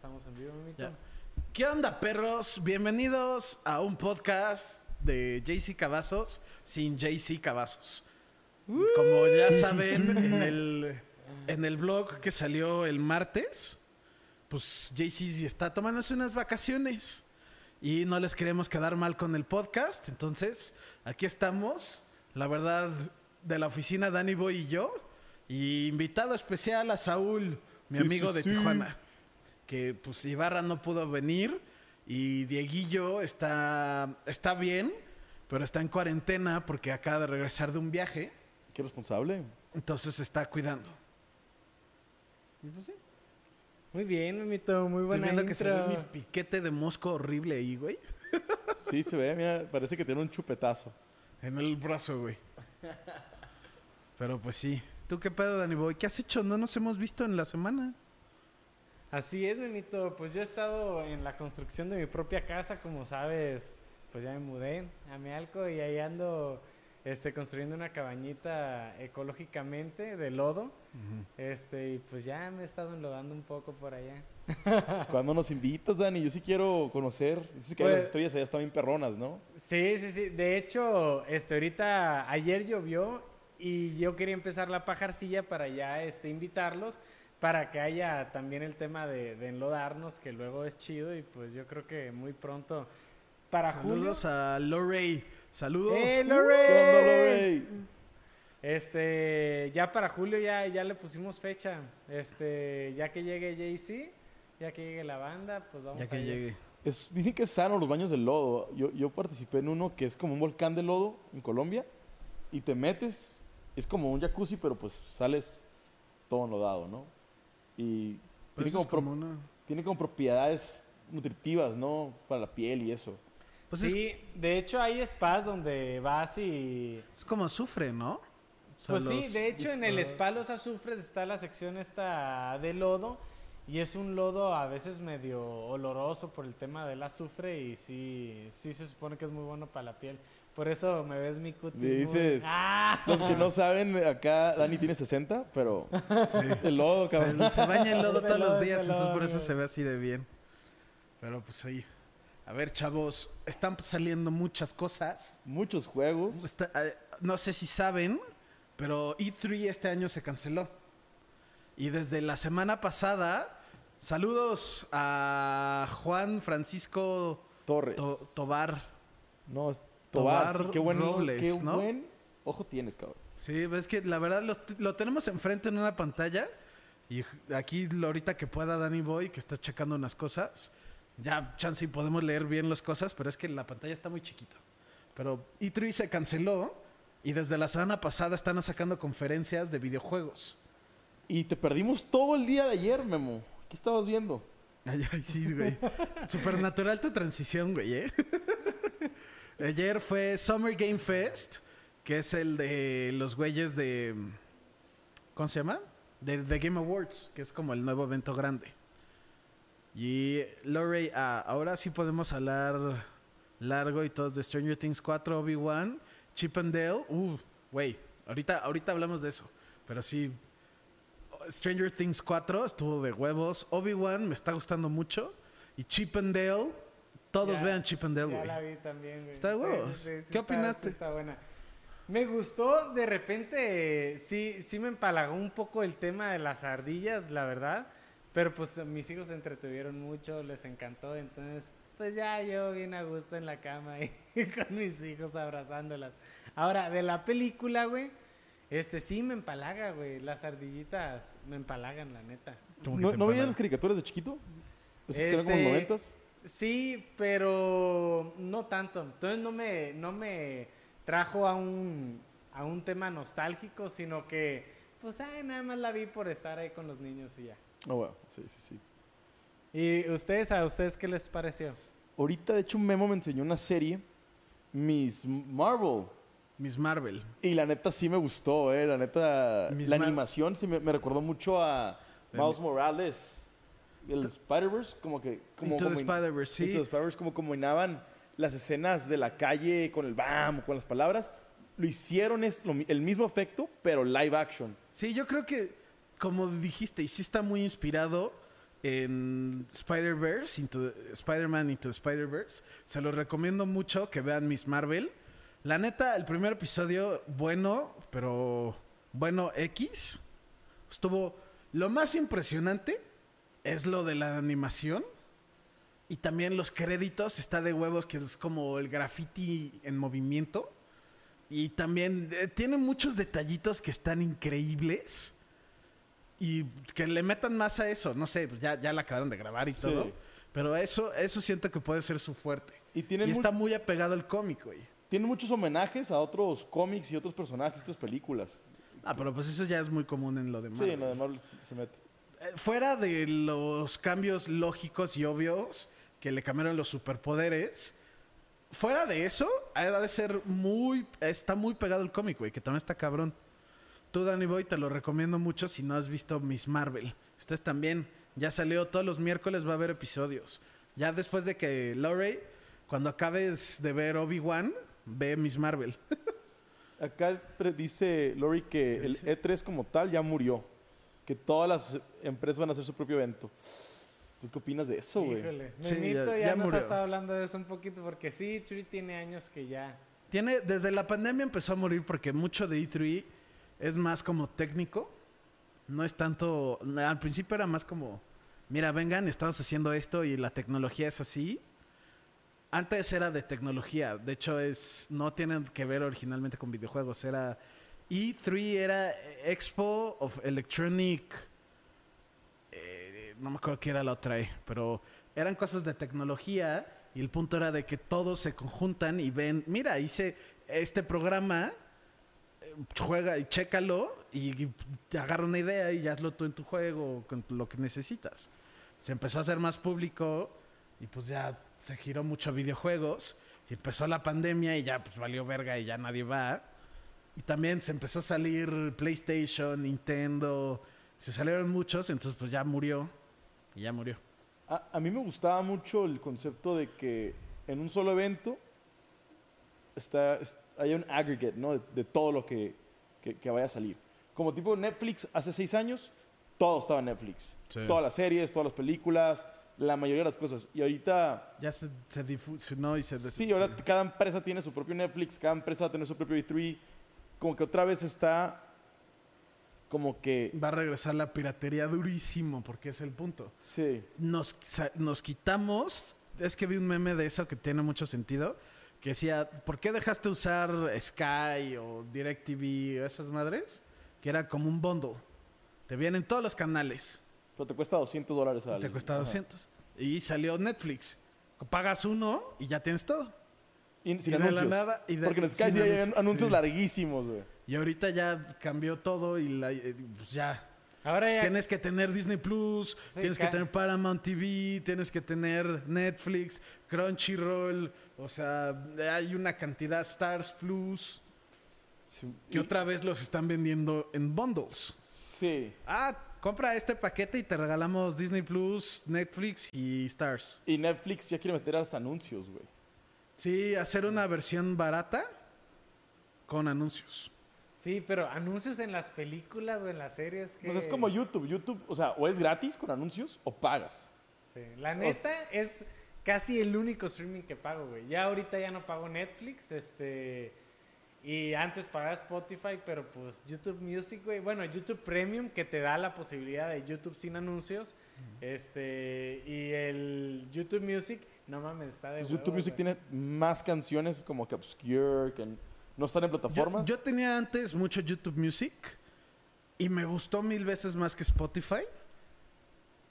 estamos en vivo, Memito. Ya. ¿Qué onda, perros? Bienvenidos a un podcast de JC Cavazos sin JC Cavazos. Como ya saben, En, el, en el blog que salió el martes, pues JC está tomándose unas vacaciones y no les queremos quedar mal con el podcast. Entonces, aquí estamos, la verdad, de la oficina Danny Boy y yo. Y invitado especial a Saúl, mi Sí, amigo sí, de sí. Tijuana. Que pues Ibarra no pudo venir y Dieguillo está, está bien, pero está en cuarentena porque acaba de regresar de un viaje. Qué responsable. Entonces se está cuidando. Y pues sí. Muy bien, Memito, muy Estoy buena viendo que se ve mi piquete de mosco horrible ahí, güey. Sí, se ve, mira, parece que tiene un chupetazo. En el brazo, güey. Pero pues sí. ¿Tú qué pedo, Danny Boy? ¿Qué has hecho? No nos hemos visto en la semana. Así es, Memito. Pues yo he estado en la construcción de mi propia casa, como sabes. Pues ya me mudé a Mealco y ahí ando este, construyendo una cabañita ecológicamente de lodo. Este, y pues ya me he estado enlodando un poco por allá. ¿Cuándo nos invitas, Dani? Yo sí quiero conocer. Dices que Pues- las estrellas allá están bien perronas, ¿no? Sí, sí, sí. De hecho, este, ahorita, ayer llovió y yo quería empezar la pajarcilla para ya este, invitarlos, para que haya también el tema de, de enlodarnos, que luego es chido y pues yo creo que muy pronto, para Saludos julio... a Lorray. Saludos. ¡Eh, Uh, Lorray! ¿Qué onda, Lorey? Este, ya para julio ya, ya le pusimos fecha. Este, ya que llegue Jay-Z, ya que llegue la banda, pues vamos ya que a llegue. Es- dicen que es sano los baños de lodo. Yo, yo participé en uno que es como un volcán de lodo en Colombia y te metes, es como un jacuzzi, pero pues sales todo enlodado, ¿no? Y tiene como, es pro- como una... tiene como propiedades nutritivas, ¿no? Para la piel y eso. Pues es, sí, de hecho hay spas donde vas y es como azufre, ¿no? O sea, Pues sí, de hecho en el spa Los Azufres está la sección esta de lodo y es un lodo a veces medio oloroso por el tema del azufre y sí, sí se supone que es muy bueno para la piel. Por eso me ves mi cutis dices, ¡Ah! Los que no saben, acá Dani tiene 60, pero el lodo, cabrón. Se, se baña en lodo todos los lodo, días, entonces lodo, por eso amigo. se ve así de bien. Pero pues ahí. A ver, chavos, están saliendo muchas cosas. Muchos juegos. Está- eh, no sé si saben, pero E3 este año se canceló. Y desde la semana pasada, saludos a Juan Francisco Torres. To- Tobar. No, es Tobar. Qué buen, Robles, qué ¿no? buen ojo tienes, cabrón. Sí, ves que la verdad lo, lo tenemos enfrente en una pantalla. Y aquí, ahorita que pueda Danny Boy, que está checando unas cosas, ya chance y podemos leer bien las cosas, pero es que la pantalla está muy chiquito. Pero E3 se canceló y desde la semana pasada están sacando conferencias de videojuegos. Y te perdimos todo el día de ayer, Memo. ¿Qué estabas viendo? Ay, ay, sí, güey. Supernatural tu transición, güey, ¿eh? Ayer fue Summer Game Fest, que es el de los güeyes de... ¿Cómo se llama? De, de Game Awards, que es como el nuevo evento grande. Y Lorey, ah, ahora sí podemos hablar largo y todos de Stranger Things 4, Obi-Wan, Chip and Dale. Uh, güey, ahorita, ahorita hablamos de eso. Pero sí, Stranger Things 4 estuvo de huevos. Obi-Wan me está gustando mucho. Y Chip and Dale, todos Ya- vean Chip and Dale, Ya güey. la vi también, güey. Está de huevos. sí, sí, sí ¿Qué está- opinaste? sí está buena. Me gustó, de repente, sí, sí me empalagó un poco el tema de las ardillas, la verdad. Pero pues mis hijos se entretuvieron mucho, les encantó. Entonces, pues ya yo bien a gusto en la cama y con mis hijos abrazándolas. Ahora, de la película, güey, este sí me empalaga, güey. Las ardillitas me empalagan, la neta. Como ¿No, ¿no veías las caricaturas de chiquito? ¿Esas que eran como Este, noventas? Sí, pero no tanto. Entonces no me, no me trajo a un, a un tema nostálgico, sino que, pues, ay, nada más la vi por estar ahí con los niños y ya. Ah, bueno, sí, sí, sí. ¿Y ustedes, a ustedes qué les pareció? Ahorita, de hecho, Memo me enseñó una serie, Miss Marvel. Miss Marvel. Y la neta sí me gustó, eh. La neta, Miss la Mar- animación sí me, me recordó mucho a Miles Morales. El Spider-Verse, como que... Como Into the Spider-Verse, sí. Into the Spider-Verse, como combinaban las escenas de la calle con el bam, con las palabras. Lo hicieron es lo el mismo efecto, pero live action. Sí, yo creo que, como dijiste, y sí está muy inspirado en Spider-Verse, Spider-Man Into Spider-Verse. Se los recomiendo mucho que vean Miss Marvel. La neta, el primer episodio, bueno, pero bueno, X. Estuvo. Lo más impresionante es lo de la animación. Y también los créditos, está de huevos, que es como el graffiti en movimiento. Y también eh, tiene muchos detallitos que están increíbles. Y que le metan más a eso. No sé, ya, ya la acabaron de grabar y Sí. todo. Pero eso, eso siento que puede ser su fuerte. Y está muy apegado al cómic, güey. tienen muchos homenajes a otros cómics y otros personajes, otras películas. Ah, pero pues eso ya es muy común en lo de Sí, Marvel. en lo de Marvel se mete. Eh, Fuera de los cambios lógicos y obvios que le cambiaron los superpoderes, fuera de eso, ha de ser muy. Está muy pegado el cómic, güey, que también está cabrón. Tú, Danny Boy, te lo recomiendo mucho si no has visto Miss Marvel. Ustedes también. Ya salió todos los miércoles, va a haber episodios. Ya después de que Lorey, cuando acabes de ver Obi-Wan, ve Miss Marvel. Acá dice Lori que ¿Qué el dice? E3 como tal ya murió. Que todas las empresas van a hacer su propio evento. ¿Tú qué opinas de eso, güey? Híjole, Sí, Memito ya- ya, ya nos ha estado hablando de eso un poquito porque sí, Churi tiene años que ya. Tiene, desde la pandemia empezó a morir porque mucho de E3 es más como técnico. No es tanto. Al principio era más como. Mira, vengan, estamos haciendo esto y la tecnología es así. Antes era de tecnología. De hecho, es. No tienen que ver originalmente con videojuegos. Era. E3 era Expo of Electronic. eh, no me acuerdo qué era la otra, E, pero eran cosas de tecnología y el punto era de que todos se conjuntan y ven, mira, hice este programa, eh, juega y chécalo y, y agarra una idea y hazlo tú en tu juego con lo que necesitas. Se empezó a hacer más público y pues ya se giró mucho a videojuegos y empezó la pandemia y ya pues valió verga y ya nadie va. Y también se empezó a salir PlayStation, Nintendo, se salieron muchos, entonces pues ya murió y ya murió. A, a mí me gustaba mucho el concepto de que en un solo evento está, es- hay un aggregate, ¿no? De, de todo lo que, que- que vaya a salir. Como tipo Netflix hace seis años, todo estaba en Netflix. Sí. Todas las series, todas las películas, la mayoría de las cosas. Y ahorita, Ya se, se difusionó y se... sí, ahora cada empresa tiene su propio Netflix, cada empresa tener su propio E3. Como que otra vez está como que... Va a regresar la piratería durísimo, porque es el punto. Sí. Nos, nos quitamos... Es que vi un meme de eso que tiene mucho sentido. Que decía, ¿por qué dejaste usar Sky o DirecTV o esas madres? Que era como un bundle. Te vienen todos los canales. Pero te cuesta 200 dólares al te cuesta ajá. 200. Y salió Netflix. Pagas uno y ya tienes todo. Y sin Y de la nada- y de- Porque en Sky sí hay anuncios, anuncios sí. larguísimos, güey. Y ahorita ya cambió todo y la- eh, pues ya Ahora ya. Tienes que tener Disney Plus, Sí, tienes que tener Paramount TV, tienes que tener Netflix, Crunchyroll, o sea, hay una cantidad Stars Plus Sí. que Y- otra vez los están vendiendo en bundles. Sí. Ah, compra este paquete y te regalamos Disney Plus, Netflix y Stars. Y Netflix ya quiere meter hasta anuncios, güey. Sí, hacer una versión barata con anuncios. Sí, pero anuncios en las películas o en las series. Que... Pues es como YouTube. YouTube, o sea, o es gratis con anuncios o pagas. Sí, La neta es casi el único streaming que pago, güey. Ya ahorita ya no pago Netflix, este... Y antes pagaba Spotify, pero pues YouTube Music, güey. Bueno, YouTube Premium, que te da la posibilidad de YouTube sin anuncios. Este... Y el YouTube Music, no mames, está de YouTube Music güey. tiene más canciones como que obscure, que no están en plataformas. yo tenía antes mucho YouTube Music y me gustó mil veces más que Spotify.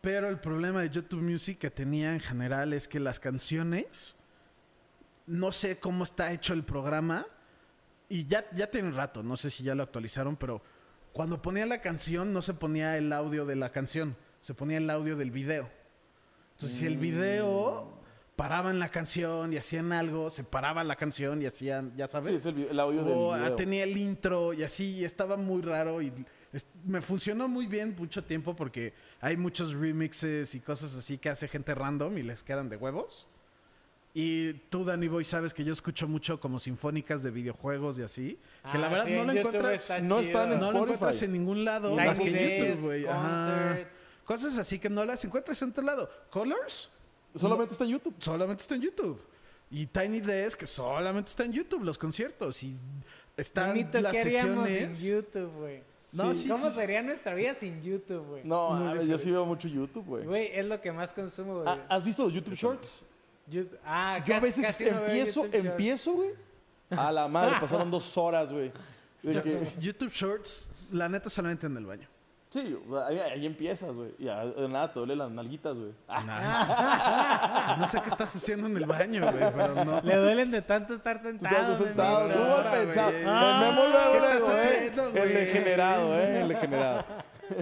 Pero el problema de YouTube Music que tenía en general es que las canciones, no sé cómo está hecho el programa, y ya, ya tiene un rato, no sé si ya lo actualizaron, pero cuando ponía la canción no se ponía el audio de la canción, se ponía el audio del video. Entonces, si el video paraba en la canción y hacían algo, se paraba la canción y hacían, ya sabes. sí, es el, audio O, del ah, video. tenía el intro y así, y estaba muy raro y es- me funcionó muy bien mucho tiempo porque hay muchos remixes y cosas así que hace gente random y les quedan de huevos. Y tú, Danny Boy, sabes que yo escucho mucho como sinfónicas de videojuegos y así. Que la Ah, verdad sí, no lo encuentras, está no están en no lo encuentras en ningún lado más que en YouTube, güey. Cosas así que no las encuentras en otro lado. Colors Solamente está en YouTube. solamente está en YouTube. Y Tiny Desk que solamente está en YouTube, los conciertos. Y están las ¿qué haríamos sesiones. sin YouTube, güey? No, Sí. ¿Cómo sí, sería nuestra vida sin YouTube, güey? No, a ver, yo sí veo mucho YouTube, güey. Güey, es lo que más consumo, güey. Ah, ¿Has visto los YouTube Shorts? Yout- ah, Yo a veces casi empiezo, empiezo, güey. A la madre, pasaron dos horas, güey. Que- YouTube Shorts, la neta, solamente en el baño. Sí, o sea, ahí, ahí empiezas, güey. Y ya, de nada, te duele las nalguitas, güey. Ah, Nice. no sé qué estás haciendo en el baño, güey, pero no. Le duelen de tanto estar sentado. estás sentado, tú mal pensado. güey. El degenerado, eh. El degenerado.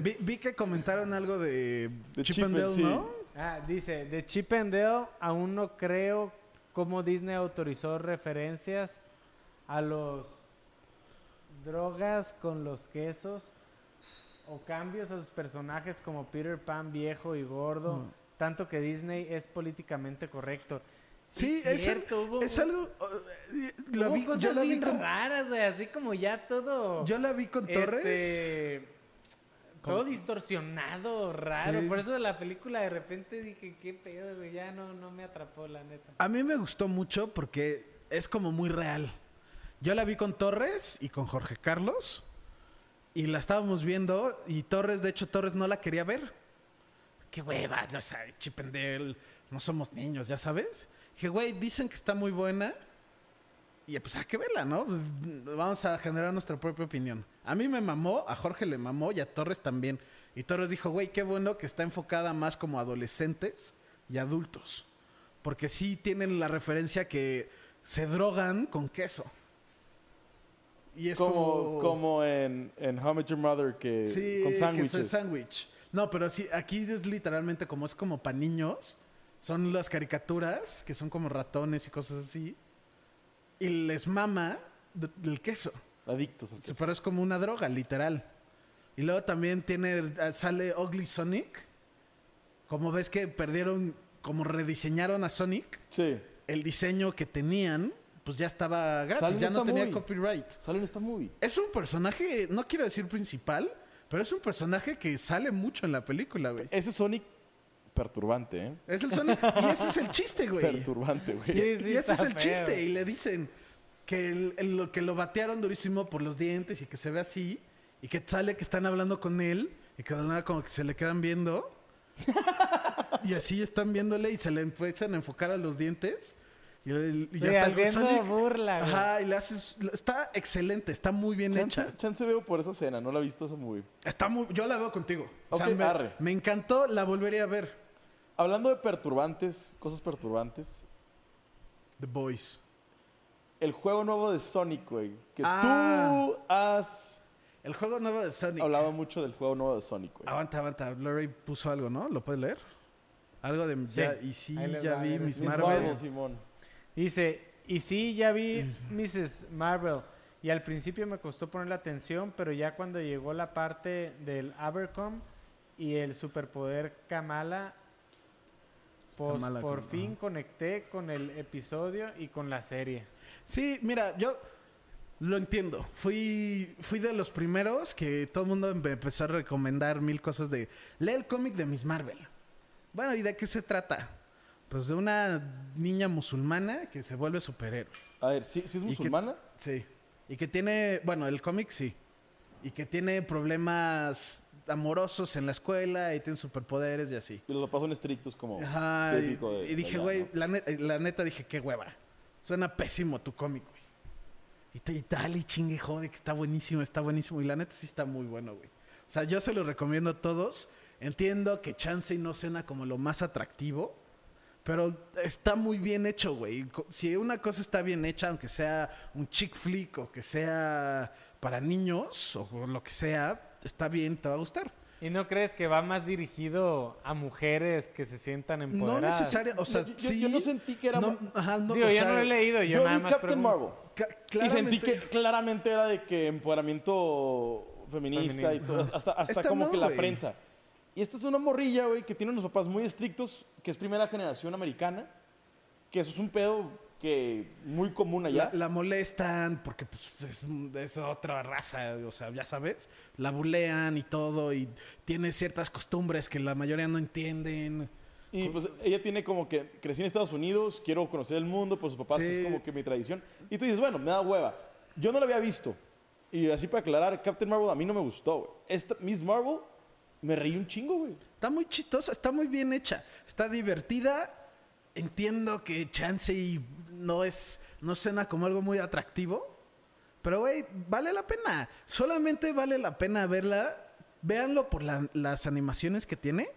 Vi, vi que comentaron algo de, De Chip Chip and and- Dale, sí. ¿no? Ah, dice, de Chip and Dale aún no creo cómo Disney autorizó referencias a los drogas con los quesos o cambios a sus personajes como Peter Pan viejo y gordo, Mm. tanto que Disney es políticamente correcto. Sí, es, cierto, hubo, es algo. uh, hubo vi- cosas yo la vi bien con, raras, güey, así como ya todo... yo la vi con Torres. Este, todo distorsionado, raro. Sí. Por eso de la película de repente dije, qué pedo, güey. Ya no, no me atrapó, la neta. A mí me gustó mucho porque es como muy real. Yo la vi con Torres y con Jorge Carlos. Y la estábamos viendo. Y Torres, de hecho, Torres no la quería ver. Qué hueva, o sea, Chip and Dale, no somos niños, ya sabes. Dije, güey, dicen que está muy buena. Y pues hay que verla, ¿no? Pues, Vamos a generar nuestra propia opinión. A mí me mamó, a Jorge le mamó y a Torres también. Y Torres dijo, güey, qué bueno que está enfocada más como adolescentes y adultos. Porque sí tienen la referencia que se drogan con queso. Y es Como, como... como en, en How Met Your Mother, que Sí, con sándwiches. soy sándwich. No, pero sí, aquí es literalmente como es como para niños. Son las caricaturas que son como ratones y cosas así. Y les mama del queso. Adictos al Sí, queso. Pero es como una droga, literal. Y luego también tiene, sale Ugly Sonic. Como ves que perdieron, como rediseñaron a Sonic, Sí. el diseño que tenían, pues ya estaba gratis, ya no tenía movie. copyright. Sale en esta movie. Es un personaje, no quiero decir principal, pero es un personaje que sale mucho en la película, güey. Ese Sonic perturbante, ¿eh? Es el Sonic. y ese es el chiste, güey. Perturbante, güey. Sí, sí, y ese es el feo. chiste. Y le dicen que, el- el- lo, que lo batearon durísimo por los dientes y que se ve así. Y que sale que están hablando con él. Y que de nada como que se le quedan viendo. y así están viéndole y se le empiezan a enfocar a los dientes. Y, el- y ya Sí, está burla, güey. Ajá, y le haces. Está excelente, está muy bien Chance, hecha. chance veo por esa escena, no la he visto esa movie. Está muy, yo la veo contigo. O sea, Ok, me, arre. me encantó, la volvería a ver. Hablando de perturbantes, cosas perturbantes, The Boys. el juego nuevo de Sonic, güey. Que Ah. tú has El juego nuevo de Sonic. hablado mucho del juego nuevo de Sonic, güey. Aguanta, aguanta. Lorray puso algo, ¿no? ¿Lo puedes leer? Algo de Sí. ya, y sí, ya va, vi Miss Marvel. Marvel, Simón. Dice, y sí, ya vi Mrs. Marvel. Y al principio me costó poner la atención, pero ya cuando llegó la parte del Abercom y el superpoder Kamala, pues Kamala por fin conecté con el episodio y con la serie. Sí, mira, yo lo entiendo. Fui, fui de los primeros que todo el mundo me empezó a recomendar mil cosas de... Lee el cómic de Miss Marvel. Bueno, ¿y de qué se trata? Pues de una niña musulmana que se vuelve superhéroe. A ver, ¿sí, sí es que- musulmana? Sí. Y que tiene, bueno, el cómic sí. Y que tiene problemas amorosos en la escuela y tiene superpoderes y así. Y los papás son estrictos como Ajá. De- y dije, güey, ¿no? la, net- la neta dije, qué hueva. Suena pésimo tu cómic, güey. Y, te- y tal, y chingue, jode, que está buenísimo, está buenísimo. Y la neta sí está muy bueno, güey. O sea, yo se lo recomiendo a todos. Entiendo que Chance no suena como lo más atractivo. Pero está muy bien hecho, güey. Si una cosa está bien hecha, aunque sea un chick flick o que sea para niños o lo que sea, está bien, te va a gustar. ¿Y no crees que va más dirigido a mujeres que se sientan No empoderadas? necesariamente, o sea, yo, yo- sí. yo no sentí que era... no, ajá, no, Digo, sea, no lo he leído, yo, yo nada vi más Captain pregunto. Marvel. Y sentí que claramente era de que empoderamiento feminista y todo, hasta, hasta Esta como no, que la prensa. Y esta es una morrilla, güey, que tiene unos papás muy estrictos, que es primera generación americana, que eso es un pedo que muy común allá. La, la molestan porque pues, es, es otra raza, o sea, ya sabes. La bulean y todo y tiene ciertas costumbres que la mayoría no entienden. Y pues ella tiene como que crecí en Estados Unidos, quiero conocer el mundo, pues sus papás Sí. es como que mi tradición. Y tú dices, bueno, me da hueva. Yo no la había visto. Y así para aclarar, Captain Marvel a mí no me gustó. Esta Miss Marvel me reí un chingo, güey. Está muy chistosa, está muy bien hecha, está divertida. Entiendo que Chance no es, no suena como algo muy atractivo, pero güey, vale la pena. Solamente vale la pena verla. Véanlo por la- las animaciones que tiene.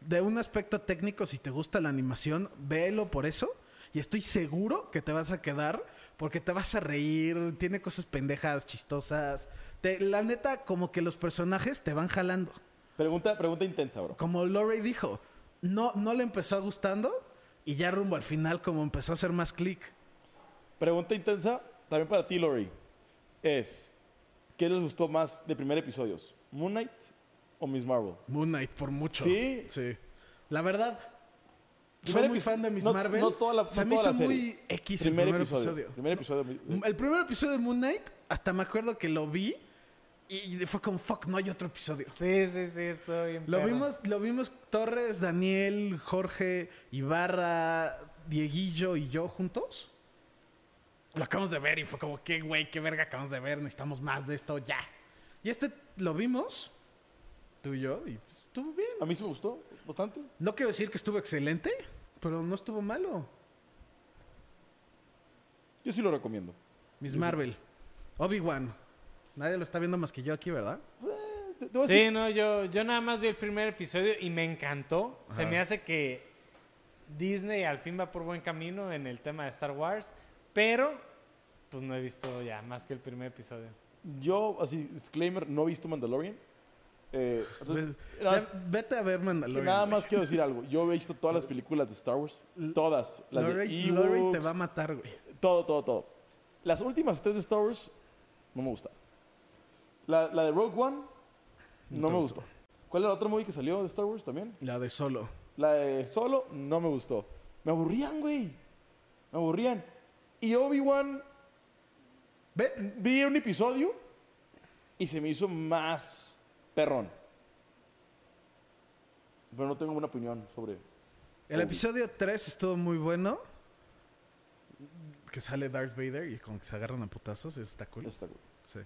De un aspecto técnico, si te gusta la animación, véelo por eso. Y estoy seguro que te vas a quedar porque te vas a reír. Tiene cosas pendejas, chistosas. La neta, como que los personajes te van jalando. Pregunta, pregunta intensa, bro. Como Lorray dijo, no, no le empezó gustando y ya rumbo al final como empezó a hacer más clic. Pregunta intensa, también para ti, Lori. Es, ¿qué les gustó más de primer episodios? ¿Moon Knight o Miss Marvel? Moon Knight por mucho. ¿Sí? Sí. La verdad, soy muy fan de Miss no- Marvel. no toda la- Se no me toda hizo muy X Primer, el primer episodio. episodio. Primer episodio. El primer episodio de Moon Knight, hasta me acuerdo que lo vi y fue como, fuck, no hay otro episodio. Sí, sí, sí, estoy bien. Lo perro. vimos, lo vimos Torres, Daniel, Jorge, Ibarra, Dieguillo y yo juntos. Lo acabamos de ver y fue como, qué güey, qué verga acabamos de ver, necesitamos más de esto ya. Y este lo vimos, tú y yo, y pues, estuvo bien. A mí sí me gustó bastante. No quiero decir que estuvo excelente, pero no estuvo malo. Yo sí lo recomiendo. Miss Marvel, Obi-Wan. Nadie lo está viendo más que yo aquí, ¿verdad? Decir- Sí, no, yo, yo nada más vi el primer episodio y me encantó. Se me hace que Disney al fin va por buen camino en el tema de Star Wars, pero pues no he visto ya más que el primer episodio. Yo, así, disclaimer, no he visto Mandalorian. Eh, entonces, Ve- nada más- ve- vete a ver Mandalorian. nada güey. más quiero decir algo. Yo he visto todas las películas de Star Wars. Todas. Las de Lorray, Lorray te va a matar, güey. Todo, todo, todo. Las últimas tres de Star Wars no me gustaron. La, la de Rogue One no, me gustó. gustó. ¿Cuál era la otra movie que salió de Star Wars también? La de solo. La de Solo no me gustó. Me aburrían, güey. Me aburrían. Y Obi-Wan Ve, vi un episodio y se me hizo más perrón. Pero no tengo una opinión sobre. el Obi. episodio 3 estuvo muy bueno. Que sale Darth Vader y como que se agarran a putazos, está cool. Esta, güey. Sí.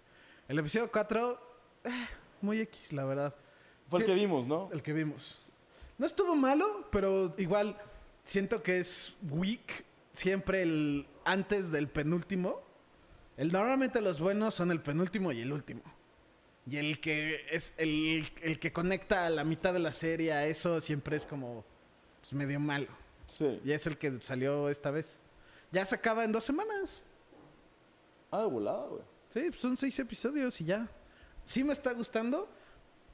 El episodio 4, eh, muy X, la verdad. Fue el que vimos, ¿no? El que vimos. No estuvo malo, pero igual siento que es weak. Siempre el antes del penúltimo. El, normalmente los buenos son el penúltimo y el último. Y el que es el, el que conecta a la mitad de la serie a eso siempre es como pues, medio malo. Sí. Y es el que salió esta vez. Ya se acaba en dos semanas. Ah, de volada, güey. Sí, pues son seis episodios y ya. Sí me está gustando.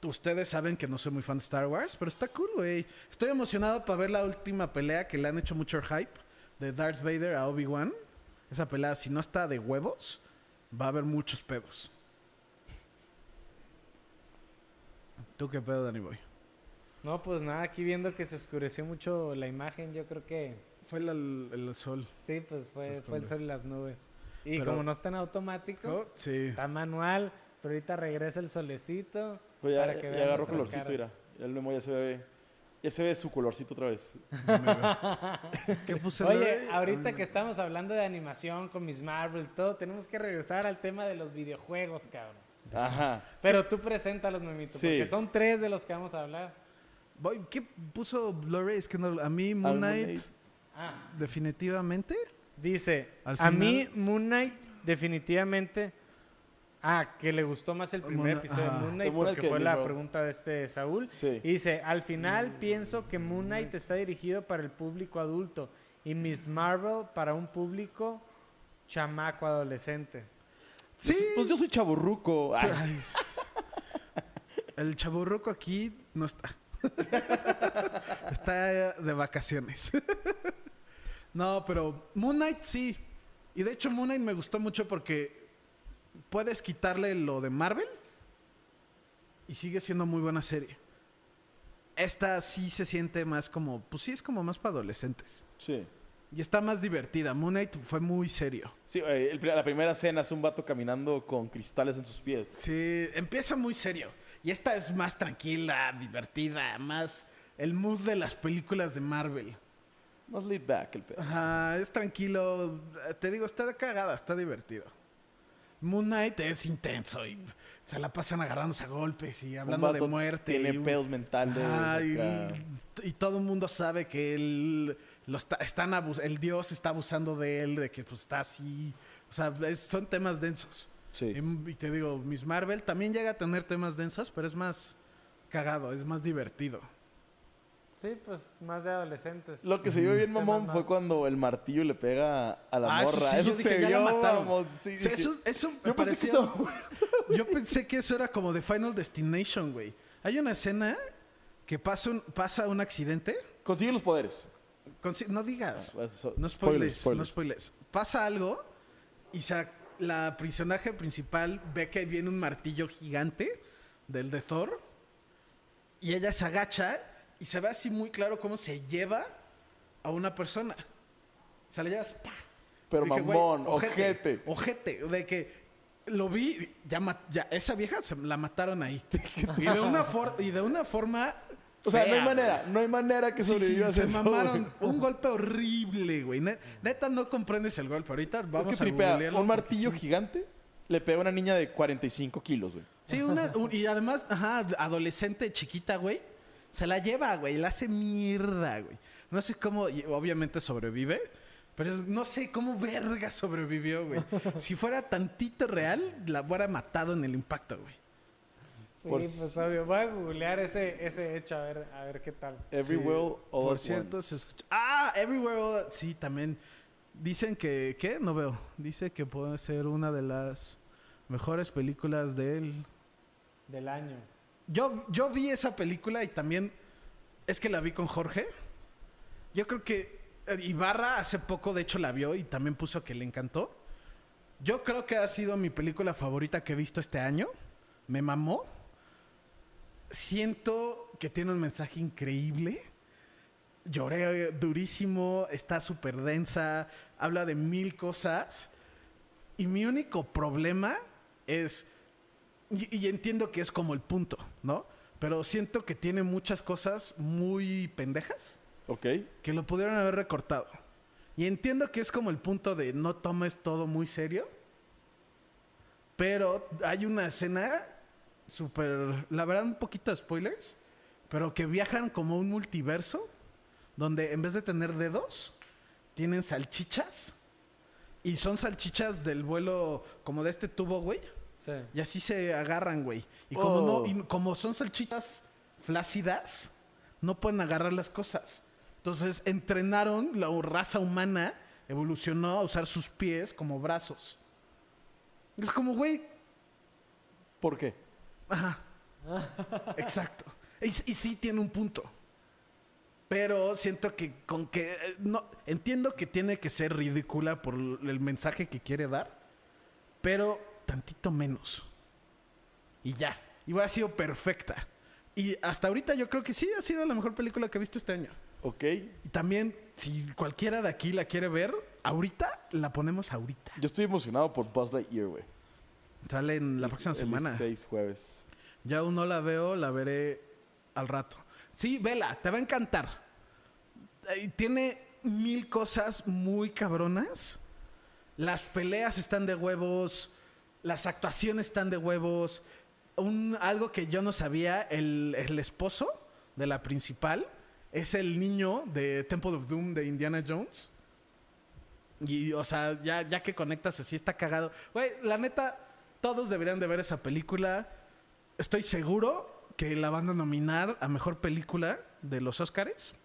Ustedes saben que no soy muy fan de Star Wars, pero está cool, güey. Estoy emocionado para ver la última pelea que le han hecho mucho hype de Darth Vader a Obi-Wan. Esa pelea, si no está de huevos, va a haber muchos pedos. ¿Tú qué pedo, Danny Boy? No, pues nada, aquí viendo que se oscureció mucho la imagen, yo creo que Fue el, el sol. sí, pues fue, fue el sol y las nubes. Y Pero- como no está en automático, Oh, sí. está manual, pero ahorita regresa el solecito. Pero ya, para que ya vean agarró colorcito, caras. mira. Ya el Memo ya se ve. Ya se ve su colorcito otra vez. ¿Qué puse? Oye, Lorray? ahorita Ah, que estamos hablando de animación con Miss Marvel y todo, tenemos que regresar al tema de los videojuegos, cabrón. Ajá. Pero tú preséntalos, Memito, Sí. porque son tres de los que vamos a hablar. ¿Qué puso Lorray? Es que no, a mí Moon Knight. Ah, definitivamente. Dice, Al a mí Moon Knight definitivamente... Ah, que le gustó más el primer Moon- episodio ajá. de Moon De Knight Moon Knight porque que fue la pregunta de este Saúl. Sí. Y dice, al final pienso que Moon Knight está dirigido para el público adulto y Miss Marvel para un público chamaco adolescente. Sí. Pues, pues yo soy chaburruco. Ay, Ay. El chaburruco aquí no está. está de vacaciones. no, pero Moon Knight sí. Y de hecho Moon Knight me gustó mucho porque puedes quitarle lo de Marvel y sigue siendo muy buena serie. Esta sí se siente más como, pues sí es como más para adolescentes. Sí. Y está más divertida. Moon Knight fue muy serio. Sí, eh, el la primera escena es un vato caminando con cristales en sus pies. Sí, empieza muy serio. Y esta es más tranquila, divertida, más el mood de las películas de Marvel. Más laid back el pedo. Ajá, es tranquilo. Te digo, está de cagada, está divertido. Moon Knight es intenso y se la pasan agarrándose a golpes y hablando de muerte. Tiene y pedos mentales. Ajá, y, todo el mundo sabe que él lo está, están abus- el dios está abusando de él, de que pues está así. O sea, es- son temas densos. Sí. Y, y te digo, Miss Marvel también llega a tener temas densos, pero es más cagado, es más divertido. Sí, pues más de adolescentes. Lo que se vio bien mamón fue cuando el martillo le pega a la Ah, eso morra. sí, eso yo dije, se ya la vio, mataron. mamón. Sí, O sea, dije- eso, eso me Yo pensé que pareció- estaba muerto. Yo pensé que eso era como de Final Destination, güey. Hay una escena que pasa un, pasa un accidente. Consigue los poderes. Consi- no digas. Ah, eso- No spoilers, no spoilers. Pasa algo y sa- la personaje principal ve que viene un martillo gigante del de Thor y ella se agacha y se ve así muy claro cómo se lleva a una persona. O sea, le llevas... ¡pa! Pero Dije, mamón, ojete. Ojete, de que lo vi, ya, esa vieja se la mataron ahí. y, de una for- y de una forma. O sea, no hay manera, güey. no hay manera que Sí, sí, sobrevivas se eso, mamaron. güey. Un golpe horrible, güey. Ne- Neta, no comprendes el golpe. Ahorita vamos es que a tripea, un martillo sí. gigante le pega a una niña de 45 kilos, güey. Sí, una, un- y además, ajá, adolescente chiquita, güey. Se la lleva, güey. La hace mierda, güey. No sé cómo, obviamente sobrevive. Pero es- no sé cómo verga sobrevivió, güey. Si fuera tantito real, la hubiera matado en el impacto, güey. Sí, Por pues obvio. Voy a googlear ese, ese hecho a ver, a ver qué tal. Everywhere, all Por at cierto, once. se escucha. Ah, Everywhere All at- Sí, también. Dicen que. ¿Qué? No veo. Dice que puede ser una de las mejores películas de él. Del año. Yo, yo vi esa película y también. Es que la vi con Jorge. Yo creo que. eh, Ibarra hace poco, de hecho, la vio y también puso que le encantó. Yo creo que ha sido mi película favorita que he visto este año. Me mamó. Siento que tiene un mensaje increíble. Lloré durísimo, está súper densa, habla de mil cosas. Y mi único problema es, y, y entiendo que es como el punto, ¿no? Pero siento que tiene muchas cosas muy pendejas Ok. que lo pudieron haber recortado. Y entiendo que es como el punto de no tomes todo muy serio. Pero hay una escena súper, la verdad, un poquito de spoilers, pero que viajan como un multiverso donde en vez de tener dedos, tienen salchichas. Y son salchichas del vuelo como de este tubo, güey. Sí. Y así se agarran, güey. Y como, Oh. no, y como son salchichas flácidas, no pueden agarrar las cosas. Entonces entrenaron, la raza humana evolucionó a usar sus pies como brazos. Es como, güey, ¿Por qué? ajá. Exacto. Y, y sí tiene un punto. Pero siento que con que... eh, no Entiendo que tiene que ser ridícula por el mensaje que quiere dar. Pero tantito menos. Y ya. Y hubiera sido perfecta. Y hasta ahorita yo creo que sí ha sido la mejor película que he visto este año. Ok. Y también, si cualquiera de aquí la quiere ver, ahorita la ponemos ahorita. Yo estoy emocionado por Buzz Lightyear, güey. Sale en la próxima El semana. 16 jueves. Ya aún no la veo, la veré al rato. Sí, vela, te va a encantar. Tiene mil cosas muy cabronas. Las peleas están de huevos, las actuaciones están de huevos. Algo que yo no sabía, el, el esposo de la principal es el niño de Temple of Doom de Indiana Jones. Y, o sea, ya, ya que conectas así, está cagado. Güey, la neta, todos deberían de ver esa película. Estoy seguro que la van a nominar a mejor película de los Oscars.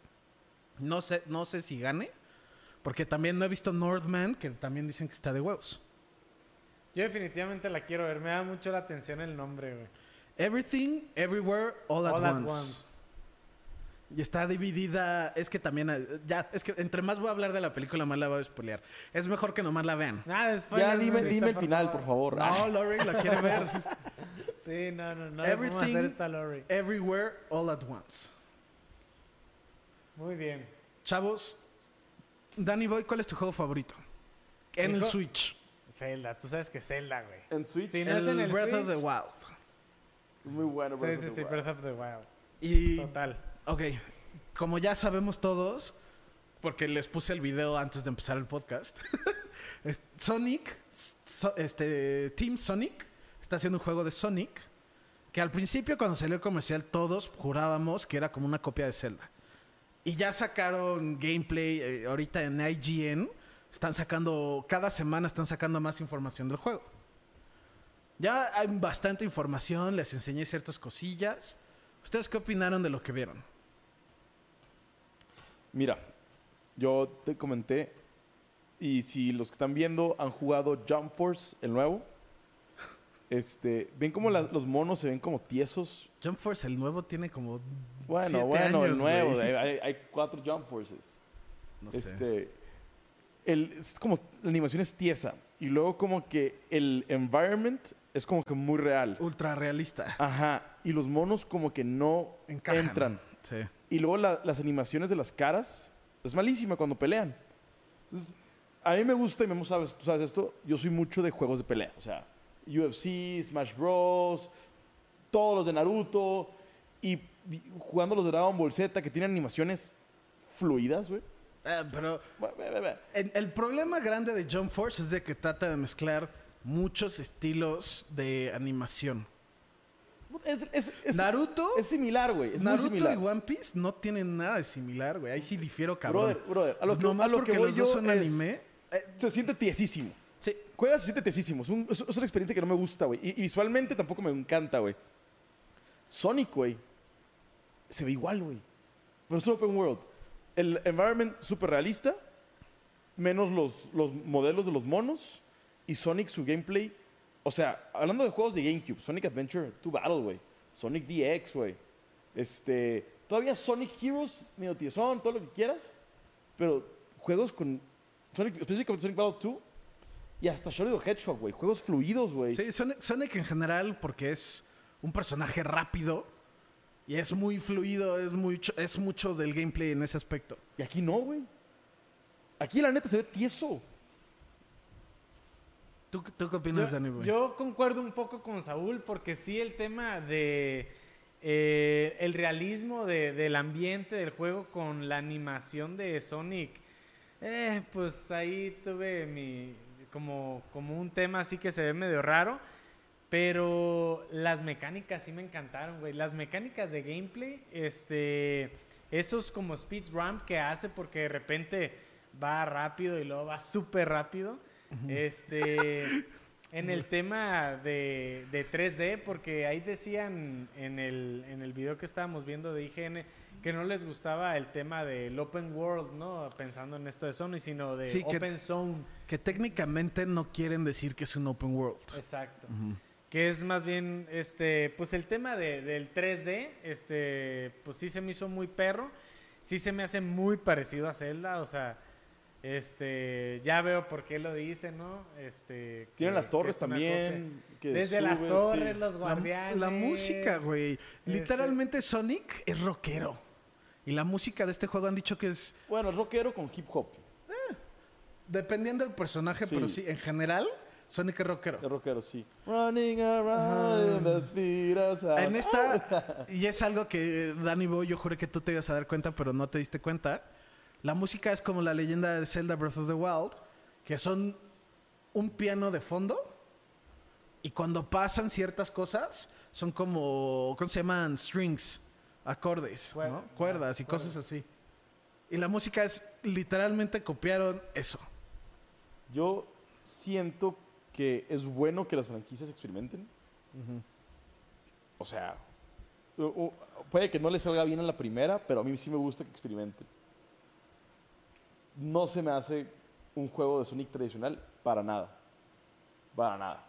No sé, no sé si gane. Porque también no he visto Northman, que también dicen que está de huevos. Yo definitivamente la quiero ver. Me da mucho la atención el nombre, güey. Everything, Everywhere, All, at, All at once. once. Y está dividida. Es que también. eh, Ya, es que entre más voy a hablar de la película, más la voy a spoilear. Es mejor que nomás la vean. Nada, después. Ya dime, dime el final, por favor. No, Ah, Lori la quiere ver. Sí, no, no, no. Everything... Hacer esta Lori. Everywhere, All at once. Muy bien. Chavos, Danny Boy, ¿cuál es tu juego favorito? En el Switch. Zelda, tú sabes que Zelda, güey. En Switch. Sí, no El en el Breath of the. Wild. Muy bueno, Sí, Breath sí, of sí, the Wild. Breath of the Wild. Y, Total. ok, como ya sabemos todos, porque les puse el video antes de empezar el podcast, Sonic, so- este, Team Sonic, está haciendo un juego de Sonic, que al principio cuando salió el comercial todos jurábamos que era como una copia de Zelda. Y ya sacaron gameplay, eh, ahorita en IGN, están sacando, cada semana están sacando más información del juego. Ya hay bastante información, les enseñé ciertas cosillas. ¿Ustedes qué opinaron de lo que vieron? Mira, yo te comenté, y si los que están viendo han jugado Jump Force, el nuevo, este, ven como la- los monos se ven como tiesos. Jump Force, el nuevo, tiene como. Bueno, siete bueno, el años, nuevo, güey. hay, hay- hay cuatro Jump Forces. No sé. El, es como la animación es tiesa y luego como que el environment es como que muy real. Ultra realista. Ajá, y los monos como que no Encajan. entran. Sí. Y luego la- las animaciones de las caras es malísima cuando pelean. Entonces, a mí me gusta y me sabes, tú sabes esto, yo soy mucho de juegos de pelea, o sea, UFC, Smash Bros, todos los de Naruto y jugando los de Dragon Ball Z que tienen animaciones fluidas, güey. Eh, pero el, el problema grande de Jump Force es de que trata de mezclar muchos estilos de animación. Es, es- es- Naruto, es similar, güey. Muy Naruto similar. y One Piece no tienen nada de similar, güey. Ahí sí difiero, cabrón. Brother, brother, a lo que, Nomás a lo porque que voy los dos yo son es- anime. eh, se siente tiesísimo. Sí. Juegas se siente tesísimo. Es, un- es- es una experiencia que no me gusta, güey. Y, y visualmente tampoco me encanta, güey. Sonic, güey, se ve igual, güey. Pero es un open world. El environment súper realista, menos los, los modelos de los monos. Y Sonic, su gameplay. O sea, hablando de juegos de GameCube, Sonic Adventure 2 Battle, güey. Sonic DX, güey. Este. Todavía Sonic Heroes, medio tiesón, todo lo que quieras. Pero juegos con. Sonic, específicamente Sonic Battle 2. Y hasta Shadow the Hedgehog, güey. Juegos fluidos, güey. Sí, Sonic, Sonic en general, porque es un personaje rápido y es muy fluido, es, mucho, es mucho del gameplay en ese aspecto. Y aquí no, güey. Aquí la neta se ve tieso. ¿Tú, tú qué opinas, Yo, Danny Boy? yo concuerdo un poco con Saúl porque sí el tema de eh, el realismo de- del ambiente del juego con la animación de Sonic, eh, pues ahí tuve mi como, como un tema así que se ve medio raro. Pero las mecánicas sí me encantaron, güey. Las mecánicas de gameplay, este, esos como speed ramp que hace porque de repente va rápido y luego va súper rápido. Este, en el tema de, de 3D, porque ahí decían en el, en el video que estábamos viendo de IGN que no les gustaba el tema del open world, ¿no? Pensando en esto de Sony, sino de Sí, que- open zone. Que técnicamente no quieren decir que es un open world. Exacto. Que es más bien, este, pues el tema de- del 3D, este, pues sí se me hizo muy perro. Sí se me hace muy parecido a Zelda, o sea, este, ya veo por qué lo dice, ¿no? Este, Tienen las torres también. que. Desde las torres, sí. los guardianes. la música, güey. este- Literalmente Sonic es rockero. Y la música de este juego han dicho que es Bueno, es rockero con hip hop. dependiendo del personaje, Sí. pero sí, en general, Sonic es rockero. Es rockero, sí. Running around sound. En esta, y es algo que Danny Boy, yo juré que tú te ibas a dar cuenta, pero no te diste cuenta. La música es como la leyenda de Zelda Breath of the Wild, que son un piano de fondo y cuando pasan ciertas cosas son como, ¿cómo se llaman? Strings, acordes, Cuer- ¿no? cuerdas y cuerdas. cosas así. Y la música es, literalmente copiaron eso. Yo siento que es bueno que las franquicias experimenten. O sea, puede que no les salga bien en la primera, pero a mí sí me gusta que experimenten. No se me hace un juego de Sonic tradicional para nada. Para nada.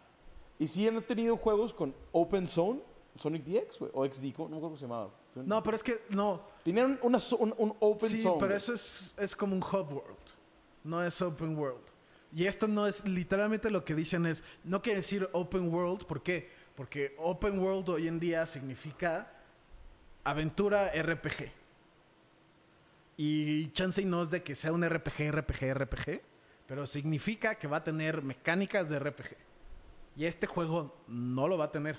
Y sí han tenido juegos con Open Zone, Sonic DX, güey, o XD, ¿cómo- no me acuerdo cómo se llamaba. No, pero es que, no, Tenían una un, un Open sí, Zone. pero güey. eso es, es como un hub world. No es open world. Y esto no es, literalmente lo que dicen es, no quiere decir open world, ¿por qué? Porque open world hoy en día significa aventura RPG. Y chance no es de que sea un RPG, RPG, RPG, pero significa que va a tener mecánicas de RPG. Y este juego no lo va a tener.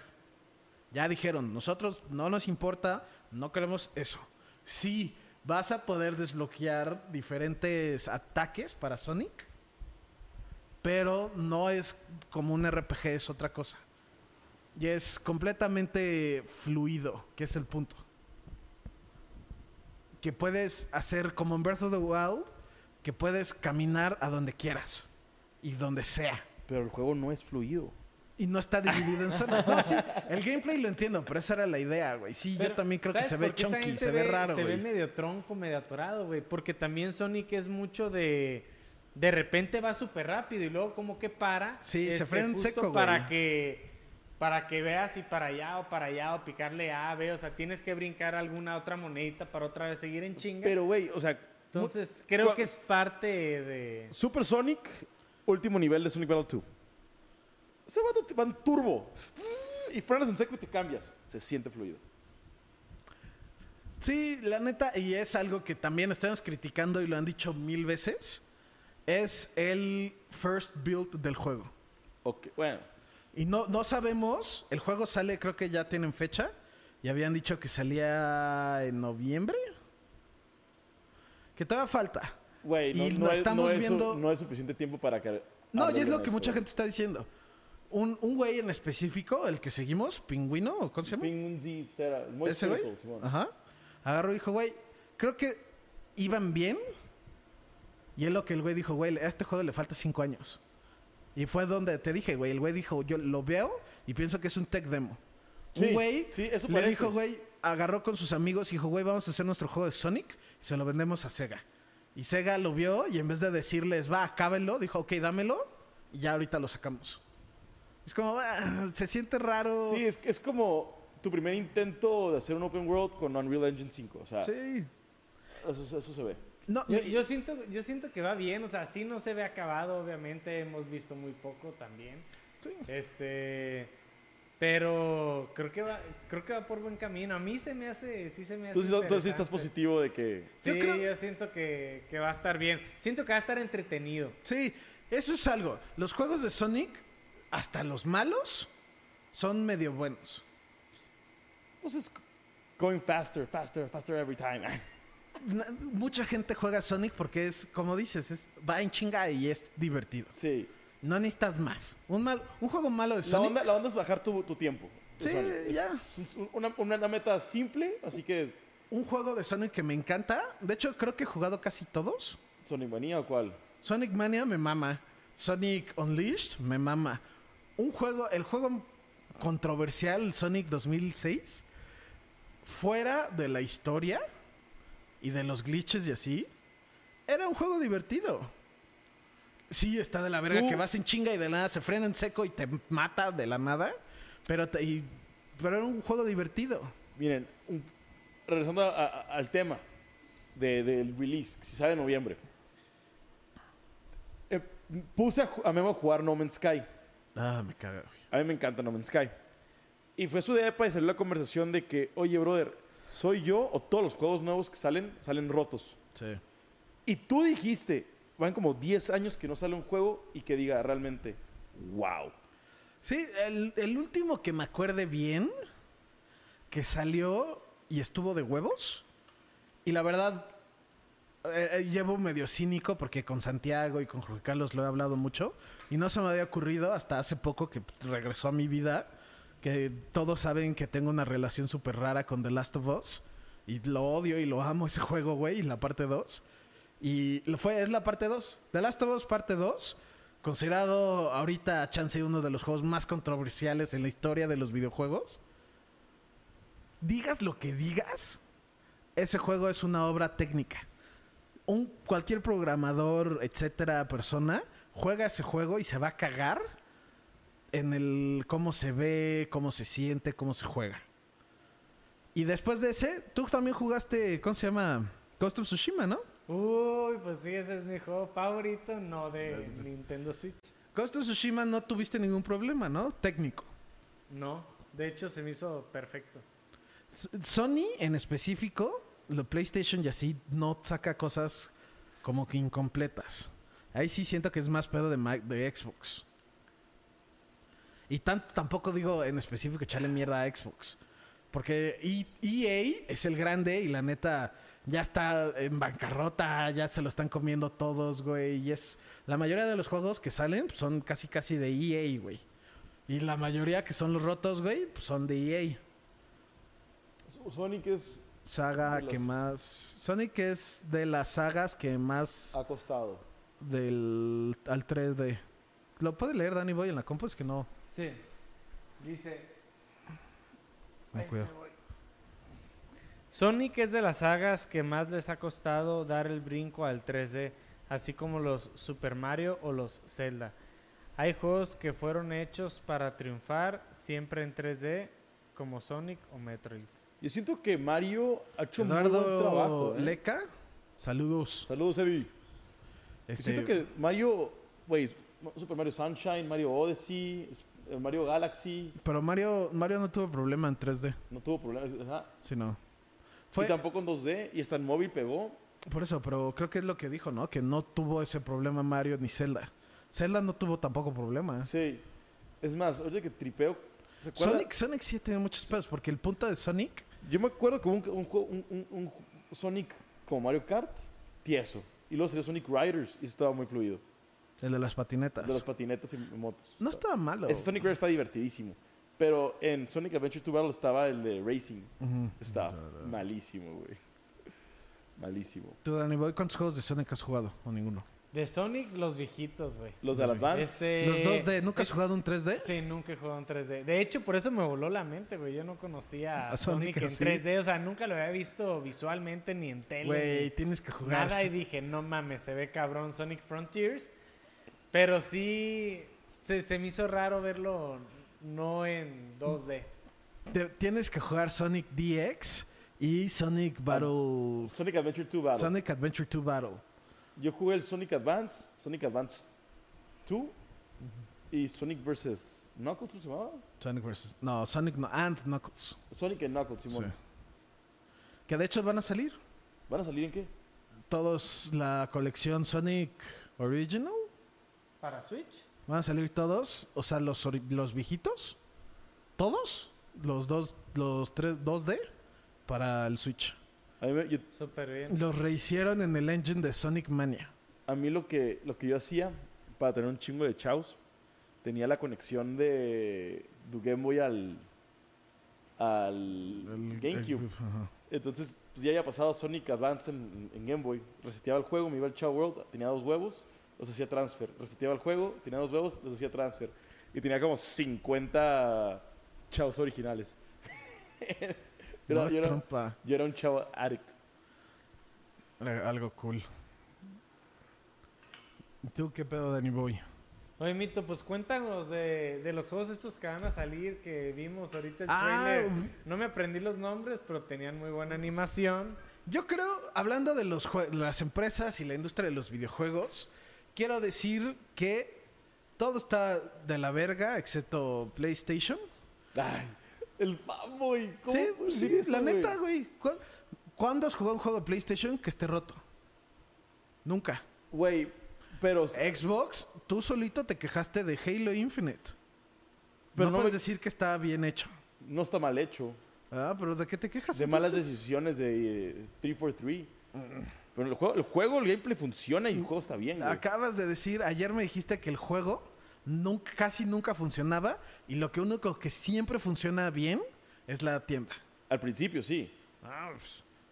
Ya dijeron, nosotros no nos importa, no queremos eso. Sí, vas a poder desbloquear diferentes ataques para Sonic, pero no es como un RPG, es otra cosa. Y es completamente fluido, que es el punto. Que puedes hacer como en Breath of the Wild, que puedes caminar a donde quieras y donde sea. Pero el juego no es fluido. Y no está dividido en zonas. No, sí, el gameplay lo entiendo, pero esa era la idea, güey. Sí, yo también creo que ¿sabes se ve chunky, se, ve, raro, Se ve medio tronco, medio atorado, güey. Porque también Sonic es mucho de... De repente va súper rápido y luego como que para. Sí, se este, frena en justo seco, Para güey. que... Para que veas si para allá o para allá o picarle A, B. O sea, tienes que brincar alguna otra monedita para otra vez seguir en chinga. Pero, güey, o sea... Entonces, creo que es parte de... Super Sonic, último nivel de Sonic Battle 2. Ese vato te va en turbo. Y frenas en seco y te cambias. Se siente fluido. Sí, la neta, y es algo que también estamos criticando y lo han dicho mil veces, es el first build del juego. Ok, bueno. Y no, no sabemos, el juego sale, creo que ya tienen fecha, y habían dicho que salía en noviembre. Que todavía falta. Güey, no, Y no estamos no es su- viendo- no es suficiente tiempo para que... No, y es lo que eso, mucha gente está diciendo. Un, un güey en específico, el que seguimos, Pingüino, ¿o ¿cómo se llama? Muy ¿Ese güey? Ajá. Agarró y dijo, güey, creo que iban bien. Y es lo que el güey dijo, güey, a este juego le falta cinco años. Y fue donde te dije, güey, el güey dijo, yo lo veo y pienso que es un tech demo. Sí, un güey sí, eso le parece. dijo, güey, agarró con sus amigos y dijo, güey, vamos a hacer nuestro juego de Sonic y se lo vendemos a Sega. Y Sega lo vio y en vez de decirles, va, acábenlo, dijo, ok, dámelo y ya ahorita lo sacamos. Es como, "Ah, se siente raro. Sí, es, es como tu primer intento de hacer un open world con Unreal Engine 5. O sea, Sí. eso, eso se ve. No, Yo, yo siento, yo siento que va bien, o sea, sí no se ve acabado, obviamente, hemos visto muy poco también. sí. Este, pero creo que va, creo que va por buen camino. A mí se me hace, sí se me hace. Tú, sí- tú sí estás positivo de que... Sí, Yo yo, creo- siento que, que va a estar bien. Siento que va a estar entretenido. Sí, eso es algo. Los juegos de Sonic, hasta los malos, son medio buenos. Pues es going faster, faster, faster every time. Mucha gente juega Sonic porque es, como dices, es, va en chinga y es divertido. sí. No necesitas más. Un, mal, un juego malo de La Sonic. onda, la onda es bajar tu, tu tiempo. Sí, Sonic. Es ya. un- Una, una meta simple, así que... Un juego de Sonic que me encanta. De hecho, creo que he jugado casi todos. ¿Sonic Mania o cuál? Sonic Mania me mama. Sonic Unleashed me mama. Un juego, el juego controversial Sonic 2006, fuera de la historia y de los glitches y así, era un juego divertido. Sí, está de la verga Tú- que vas en chinga y de la nada se frena en seco y te mata de la nada, pero, te- y- pero era un juego divertido. Miren, un- regresando a- a- al tema de- del release, que si sale en noviembre. Eh, puse a, ju- a Memo a jugar No Man's Sky. Ah, me caga. güey. A mí me encanta No Man's Sky. Y fue su idea para salir la conversación de que, oye, brother, ¿soy yo o todos los juegos nuevos que salen salen rotos? Sí. Y tú dijiste, van como 10 años que no sale un juego y que diga realmente, wow. Sí, el, el último que me acuerde bien, que salió y estuvo de huevos. Y la verdad, eh, eh, llevo medio cínico porque con Santiago y con Jorge Carlos lo he hablado mucho. Y no se me había ocurrido hasta hace poco que regresó a mi vida. Que todos saben que tengo una relación súper rara con The Last of Us. Y lo odio y lo amo ese juego, güey, la parte 2. Y lo fue, es la parte 2. The Last of Us parte 2. Considerado ahorita chance uno de los juegos más controversiales en la historia de los videojuegos. Digas lo que digas, ese juego es una obra técnica. Un, cualquier programador, etcétera, persona, juega ese juego y se va a cagar en el cómo se ve, cómo se siente, cómo se juega. Y después de ese, tú también jugaste, ¿cómo se llama? Ghost of Tsushima, ¿no? Uy, pues sí, ese es mi juego favorito, no de Nintendo Switch. Ghost of Tsushima no tuviste ningún problema, ¿no? Técnico. No, de hecho se me hizo perfecto. Sony en específico lo PlayStation y así no saca cosas como que incompletas. Ahí sí siento que es más pedo de, de Xbox. Y tanto tampoco digo en específico echarle mierda a Xbox. Porque E- EA es el grande y la neta ya está en bancarrota, ya se lo están comiendo todos, güey. Y es. La mayoría de los juegos que salen pues, son casi casi de EA, güey. Y la mayoría que son los rotos, güey, pues son de EA. So- Sonic es Saga que más. Sonic es de las sagas que más. acostado. Del. al 3D. ¿Lo puede leer Danny Boy en la compu? Es que no. Sí. Dice. Ay, cuidado. me voy. Sonic es de las sagas que más les ha costado dar el brinco al 3D, así como los Super Mario o los Zelda. Hay juegos que fueron hechos para triunfar siempre en 3D, como Sonic o Metroid. Yo siento que Mario ha hecho muy buen trabajo. ¿eh? Leca. Saludos. Saludos, Eddie. Yo Este, siento que Mario, güey, Super Mario Sunshine, Mario Odyssey, Mario Galaxy, Pero Mario, Mario no tuvo problema en 3D. no tuvo problemas. Ajá. Sí, no. Y tampoco en 2D, y hasta en móvil pegó. por eso, pero creo que es lo que dijo, ¿no? Que no tuvo ese problema Mario ni Zelda. Zelda no tuvo tampoco problema. Sí. Es más, ahorita que tripeo. Sonic, Sonic sí tiene muchos pedos, porque el punto de Sonic Yo me acuerdo que un, un, juego- un- Sonic como Mario Kart, tieso. Y luego salió Sonic Riders y estaba muy fluido. El de las patinetas. De las patinetas y motos. No estaba malo. Ese Sonic Riders está divertidísimo. Pero en Sonic Adventure 2 Battle estaba el de Racing. Ujú. Está malísimo, güey. Malísimo. Tú, Danny Boy, ¿cuántos juegos de Sonic has jugado? O ninguno. De Sonic, los viejitos, güey. Los de Advance. Este- Los 2D, ¿nunca has jugado un 3D? Sí, nunca he jugado en 3D. De hecho, por eso me voló la mente, güey. Yo no conocía a A Sonic Sonic, en así. 3D. O sea, nunca lo había visto visualmente ni en tele. Güey, tienes que jugar. Nada y dije, no mames, se ve cabrón Sonic Frontiers. Pero sí, se, se me hizo raro verlo no en 2D. Te- tienes que jugar Sonic DX y Sonic Battle. Sonic Adventure 2 Battle. Sonic Adventure 2 Battle. Yo jugué el Sonic Advance, Sonic Advance 2 y Sonic vs. Knuckles, ¿cómo se llamaba? Sonic vs. No, Sonic no, and Knuckles. Sonic and Knuckles, Simón. Sí. Que de hecho van a salir. ¿Van a salir en qué? Todos la colección Sonic Original. ¿Para Switch? Van a salir todos. O sea, los, los viejitos. Todos. Los dos, los tres 2D. Para el Switch. A mí, me- yo- Súper bien. Los rehicieron en el engine de Sonic Mania. a mí lo, que, lo que yo hacía para tener un chingo de chaos, tenía la conexión de tu Game Boy al, al El- GameCube. ajá. Entonces, pues ya había pasado Sonic Advance en, en Game Boy. Reseteaba el juego, me iba al Chao World, tenía dos huevos, los hacía transfer. Reseteaba el juego, tenía dos huevos, los hacía transfer. Y tenía como 50 Chaos originales. No yo, era, trompa. yo era un Chao addict. Era Algo cool. ¿Y tú qué pedo, Danny Boy? Oye, Mito, pues cuéntanos de, de los juegos estos que van a salir, que vimos ahorita el Ah, trailer. um. No me aprendí los nombres, pero tenían muy buena animación. Yo creo, hablando de los las empresas y la industria de los videojuegos, quiero decir que todo está de la verga, excepto PlayStation. Ay, el fanboy. ¿Cómo Sí, sí, eso, la güey? neta, güey. ¿Cu- ¿Cuándo has jugado un juego de PlayStation que esté roto? Nunca. Güey, pero, Xbox, tú solito te quejaste de Halo Infinite. Pero no, no puedes me- decir que está bien hecho. no está mal hecho. Ah, pero ¿de qué te quejas? De malas decisiones de eh, 343. Pero el juego, el juego, el gameplay funciona y el juego está bien, güey. Acabas de decir, ayer me dijiste que el juego nunca, casi nunca funcionaba y lo que único que siempre funciona bien es la tienda. Al principio, sí.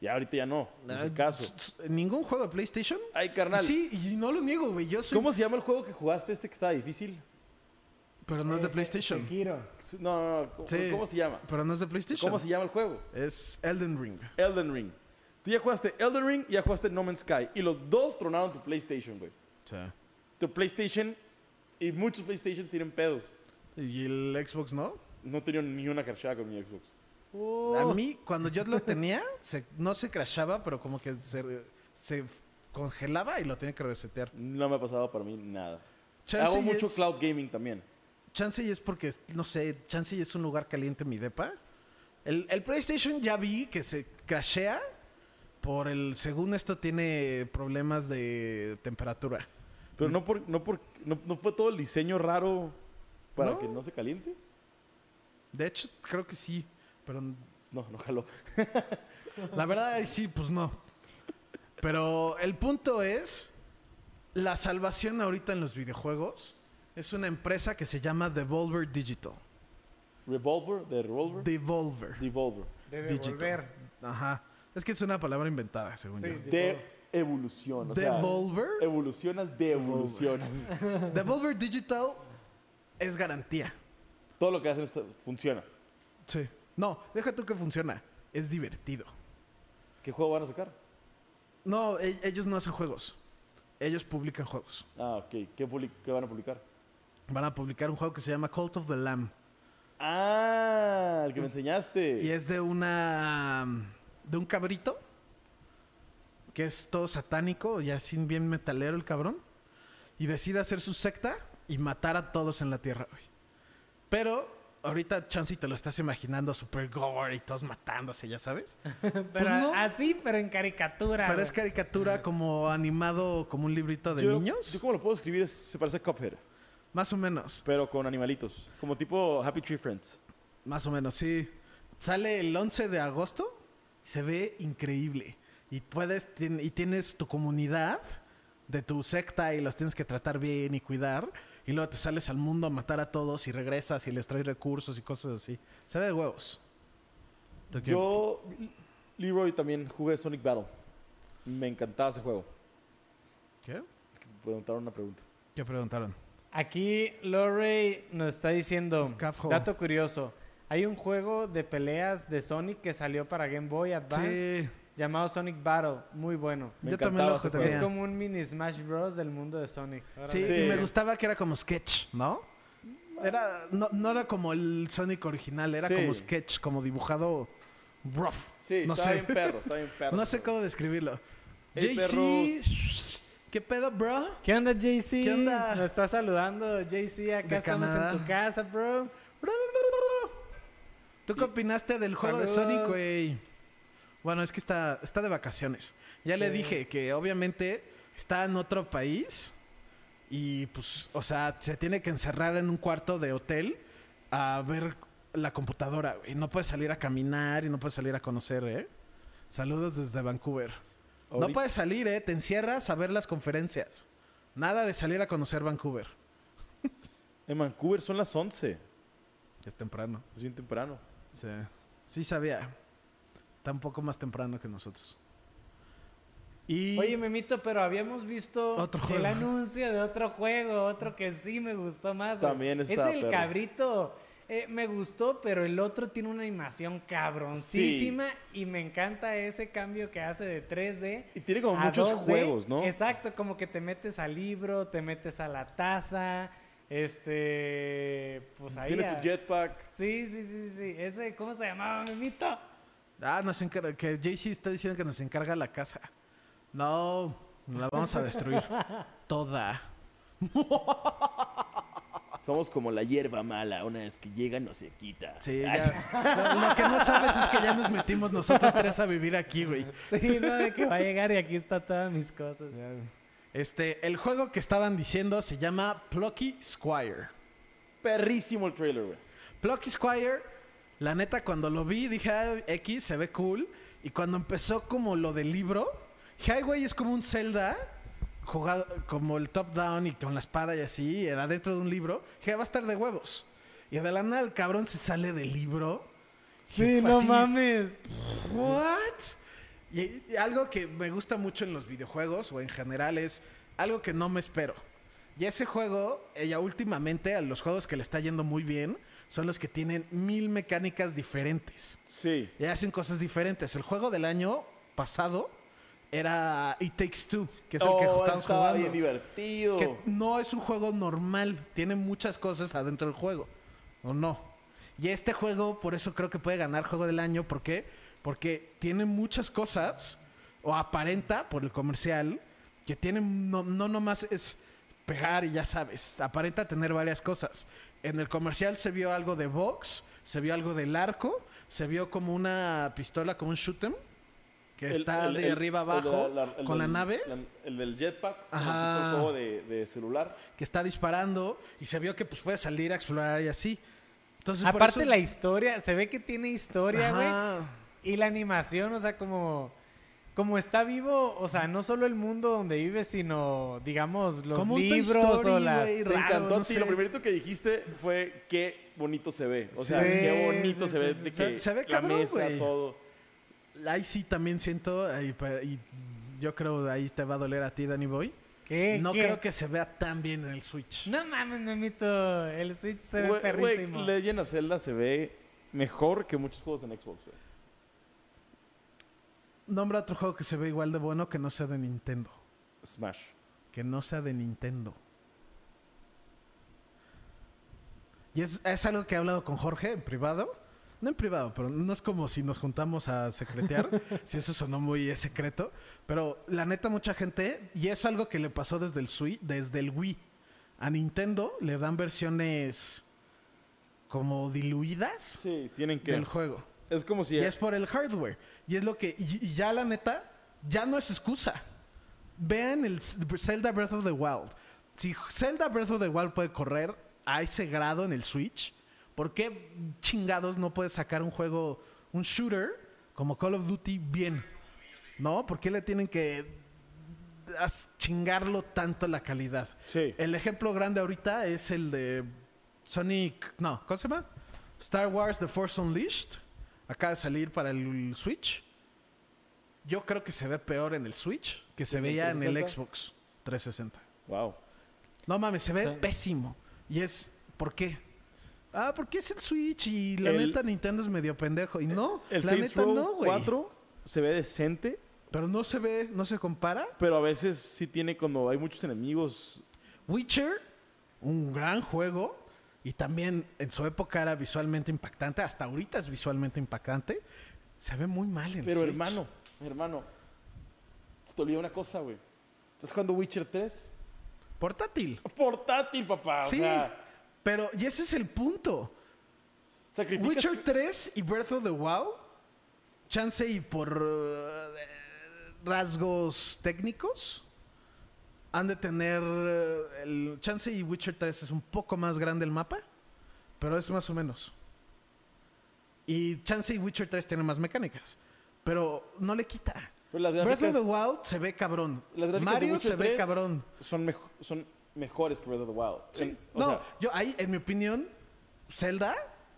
Y ahorita ya no. En Ah, caso. ¿Ningún juego de PlayStation? Ay, carnal. Sí, y no lo niego, güey. Yo soy... ¿Cómo se llama el juego que jugaste este que estaba difícil? Pero no es de PlayStation. Sekiro. No, no, no. ¿Cómo, Sí. cómo se llama? Pero no es de PlayStation. ¿Cómo se llama el juego? Es Elden Ring. Elden Ring. Tú ya jugaste Elden Ring y ya jugaste No Man's Sky. Y los dos tronaron tu PlayStation, güey. Tu PlayStation y muchos PlayStations tienen pedos. ¿Y el Xbox no? No tenía ni una carchada con mi Xbox. A mí, cuando yo lo tenía, se- no se crashaba, pero como que se, se congelaba y lo tenía que resetear. No me ha pasado para mí nada. Chance Hago mucho es- cloud gaming también. Chance y es porque, no sé, chance y es un lugar caliente mi depa. El, el PlayStation ya vi que se crashea Por el, según esto, tiene problemas de temperatura. Pero no, por, no, por, no, no fue todo el diseño raro para No. que no se caliente. De hecho, creo que sí. Pero No, no jaló. la verdad, sí, pues no. Pero el punto es, la salvación ahorita en los videojuegos es una empresa que se llama Devolver Digital. Revolver, de Revolver. Devolver. Devolver. De Digital. devolver. Ajá. Es que es una palabra inventada, según Sí, yo. de- De evolución. O sea, Devolver. evolucionas de evolucionas. Devolver Digital es garantía. Todo lo que hacen está- funciona. Sí. No, deja tú que funciona. Es divertido. ¿Qué juego van a sacar? No, e- ellos no hacen juegos. Ellos publican juegos. Ah, ok. ¿Qué, qué van a publicar? Van a publicar un juego que se llama Cult of the Lamb. Ah, el que me enseñaste. Y es de una. De un cabrito. Que es todo satánico, y así bien metalero el cabrón. Y decide hacer su secta y matar a todos en la tierra, güey. Pero ahorita, Chansey, te lo estás imaginando super gore y todos matándose, ya sabes. Pero no. así, pero en caricatura. Pero güey. es caricatura como animado, como un librito de yo, niños. Yo como lo puedo escribir es, se parece a Cuphead, Más o menos. pero con animalitos. Como tipo Happy Tree Friends. Más o menos, sí. Sale el 11 de agosto. Se ve increíble. Y puedes, y tienes tu comunidad de tu secta y los tienes que tratar bien y cuidar. Y luego te sales al mundo a matar a todos y regresas y les traes recursos y cosas así. Se ve de huevos. Yo, Leroy, también jugué Sonic Battle. Me encantaba ese juego. ¿Qué? Es que me preguntaron una pregunta. ¿Qué preguntaron? Aquí Lorray nos está diciendo, dato curioso, hay un juego de peleas de Sonic que salió para Game Boy Advance Sí. llamado Sonic Battle, muy bueno. Me Yo también lo jugué. Es como un mini Smash Bros del mundo de Sonic. Sí, Sí. y me gustaba que era como sketch, ¿no? Era, no, no era como el Sonic original, era Sí. como sketch, como dibujado rough. Sí, no estaba sé. bien perro, estaba bien perro. No sé cómo describirlo. Hey, JC, ¿qué pedo, bro? ¿Qué onda, JC? ¿Qué onda? Nos está saludando, JC. Acá De estamos Canadá. en tu casa, bro. ¿Tú qué opinaste del juego de. Sonic, güey? Bueno, es que está, está de vacaciones. Ya le dije que obviamente está en otro país y pues, o sea, se tiene que encerrar en un cuarto de hotel a ver la computadora, güey. No puede salir a caminar y no puede salir a conocer, ¿eh? Saludos desde Vancouver. No puedes salir, ¿eh? Te encierras a ver las conferencias. Nada de salir a conocer Vancouver. En Vancouver son las 11. Es temprano. Es bien temprano. Sí. Sí sabía. Está un poco más temprano que nosotros. Y... Oye, Memito, pero habíamos visto Otro el anuncio de otro juego, otro que sí me gustó más. También Es está el perro. cabrito. eh, me gustó, pero el otro tiene una animación cabroncísima y me encanta ese cambio que hace de 3D. Y tiene como a muchos 2D. juegos, ¿no? Exacto, como que te metes al libro, te metes a la taza, este, pues ahí. Tiene tu jetpack. Sí, sí, sí, sí. Ese, ¿cómo se llamaba, Memito? Ah, nos encarga... Que JC está diciendo que nos encarga la casa. No, la vamos a destruir. Toda. Somos como la hierba mala. Una vez que llega no se quita. Sí, ya. Lo, lo que no sabes es que ya nos metimos nosotros tres a vivir aquí, güey. Sí, no, de que va a llegar y aquí está todas mis cosas. Este, el juego que estaban diciendo se llama Plucky Squire. Perrísimo el trailer, güey. Plucky Squire, la neta, cuando lo vi, dije, "Ah, X, se ve cool. Y cuando empezó como lo del libro, dije, "Ay, güey, es como un Zelda, jugado como el top-down y con la espada y así, era dentro de un libro. Dije, va a estar de huevos. Y de la nada el cabrón se sale del libro. Sí, no así, mames. ¿What? Y, y algo que me gusta mucho en los videojuegos o en general es algo que no me espero. Y ese juego, ella últimamente, a los juegos que le está yendo muy bien, son los que tienen mil mecánicas diferentes. Sí. Y hacen cosas diferentes. El juego del año pasado era It Takes Two, que es el que Oh, estamos jugando. bien divertido. Que no es un juego normal, tiene muchas cosas adentro del juego, ¿o no? Y este juego, por eso creo que puede ganar juego del año, ¿por qué? Porque tiene muchas cosas, o aparenta por el comercial, que tiene, no, no nomás es pegar y ya sabes, aparenta tener varias cosas. En el comercial se vio algo de box, se vio algo del arco, se vio como una pistola, como un shoot 'em, Que El- está el- de el- arriba abajo la- con la nave. el del jetpack, Ajá. tipo el juego de, de celular. que está disparando y se vio que pues puede salir a explorar y así. Entonces, por Aparte eso- la historia, se ve que tiene historia, güey. Y la animación, o sea, como, como está vivo, o sea, no solo el mundo donde vive, sino, digamos, los Como libros Story, o la... Me raro, encantó no sé. Lo primerito que dijiste fue qué bonito se ve. O sea, Sí, qué bonito sí, se ve. sí, de sí. que Se- ve la cabrón, mesa, güey. todo. Ahí sí también siento, y yo creo ahí te va a doler a ti, Danny Boy. ¿Qué? No ¿Qué? creo que se vea tan bien en el Switch. No mames, memito. El Switch se ve perrísimo. Legend of Zelda se ve mejor que muchos juegos en Xbox, güey. Nombra otro juego que se ve igual de bueno que no sea de Nintendo. Smash. Que no sea de Nintendo. Y es, es algo que he hablado con Jorge en privado. No en privado, pero no es como si nos juntamos a secretear. si eso sonó muy secreto. Pero la neta, mucha gente. Y es algo que le pasó desde el, Switch, desde el Wii. A Nintendo le dan versiones como diluidas Sí, tienen que. del juego. Es como si. Y es por el hardware. Y es lo que. Y, y ya la neta, ya no es excusa. Vean el Zelda Breath of the Wild. Si Zelda Breath of the Wild puede correr a ese grado en el Switch, ¿por qué chingados no puede sacar un juego, un shooter como Call of Duty bien? ¿No? ¿Por qué le tienen que chingarlo tanto la calidad? Sí. El ejemplo grande ahorita es el de Sonic. No, ¿cómo se llama? Star Wars The Force Unleashed. Acaba de salir para el Switch. Yo creo que se ve peor en el Switch que se ¿En el veía en el 360? Xbox 360. Wow. No mames, se ve pésimo. Y es. ¿Por qué? Ah, porque es el Switch y la El- neta Nintendo es medio pendejo. Y no, El la Saints neta Row no, güey. 4 se ve decente, Pero no se ve, no se compara. pero a veces sí tiene cuando hay muchos enemigos. Witcher, un gran juego. Y también en su época era visualmente impactante. Hasta ahorita es visualmente impactante. Se ve muy mal en Pero Switch. hermano, hermano, te olvidé una cosa, güey. ¿Estás jugando Witcher 3? Portátil. Portátil, papá. Sí. O sea, Pero, y ese es el punto. Witcher 3 y Breath of the Wild, chance y por uh, rasgos técnicos, han de tener uh, el chance y Witcher 3 es un poco más grande el mapa, pero es más o menos. Y chance y Witcher 3 tiene más mecánicas, pero no le quita. Pero las Breath of the Wild se ve cabrón. las Mario se ve 3 cabrón. Son, mejo- son mejores que Breath of the Wild. En- o no, sea, yo ahí, en mi opinión, Zelda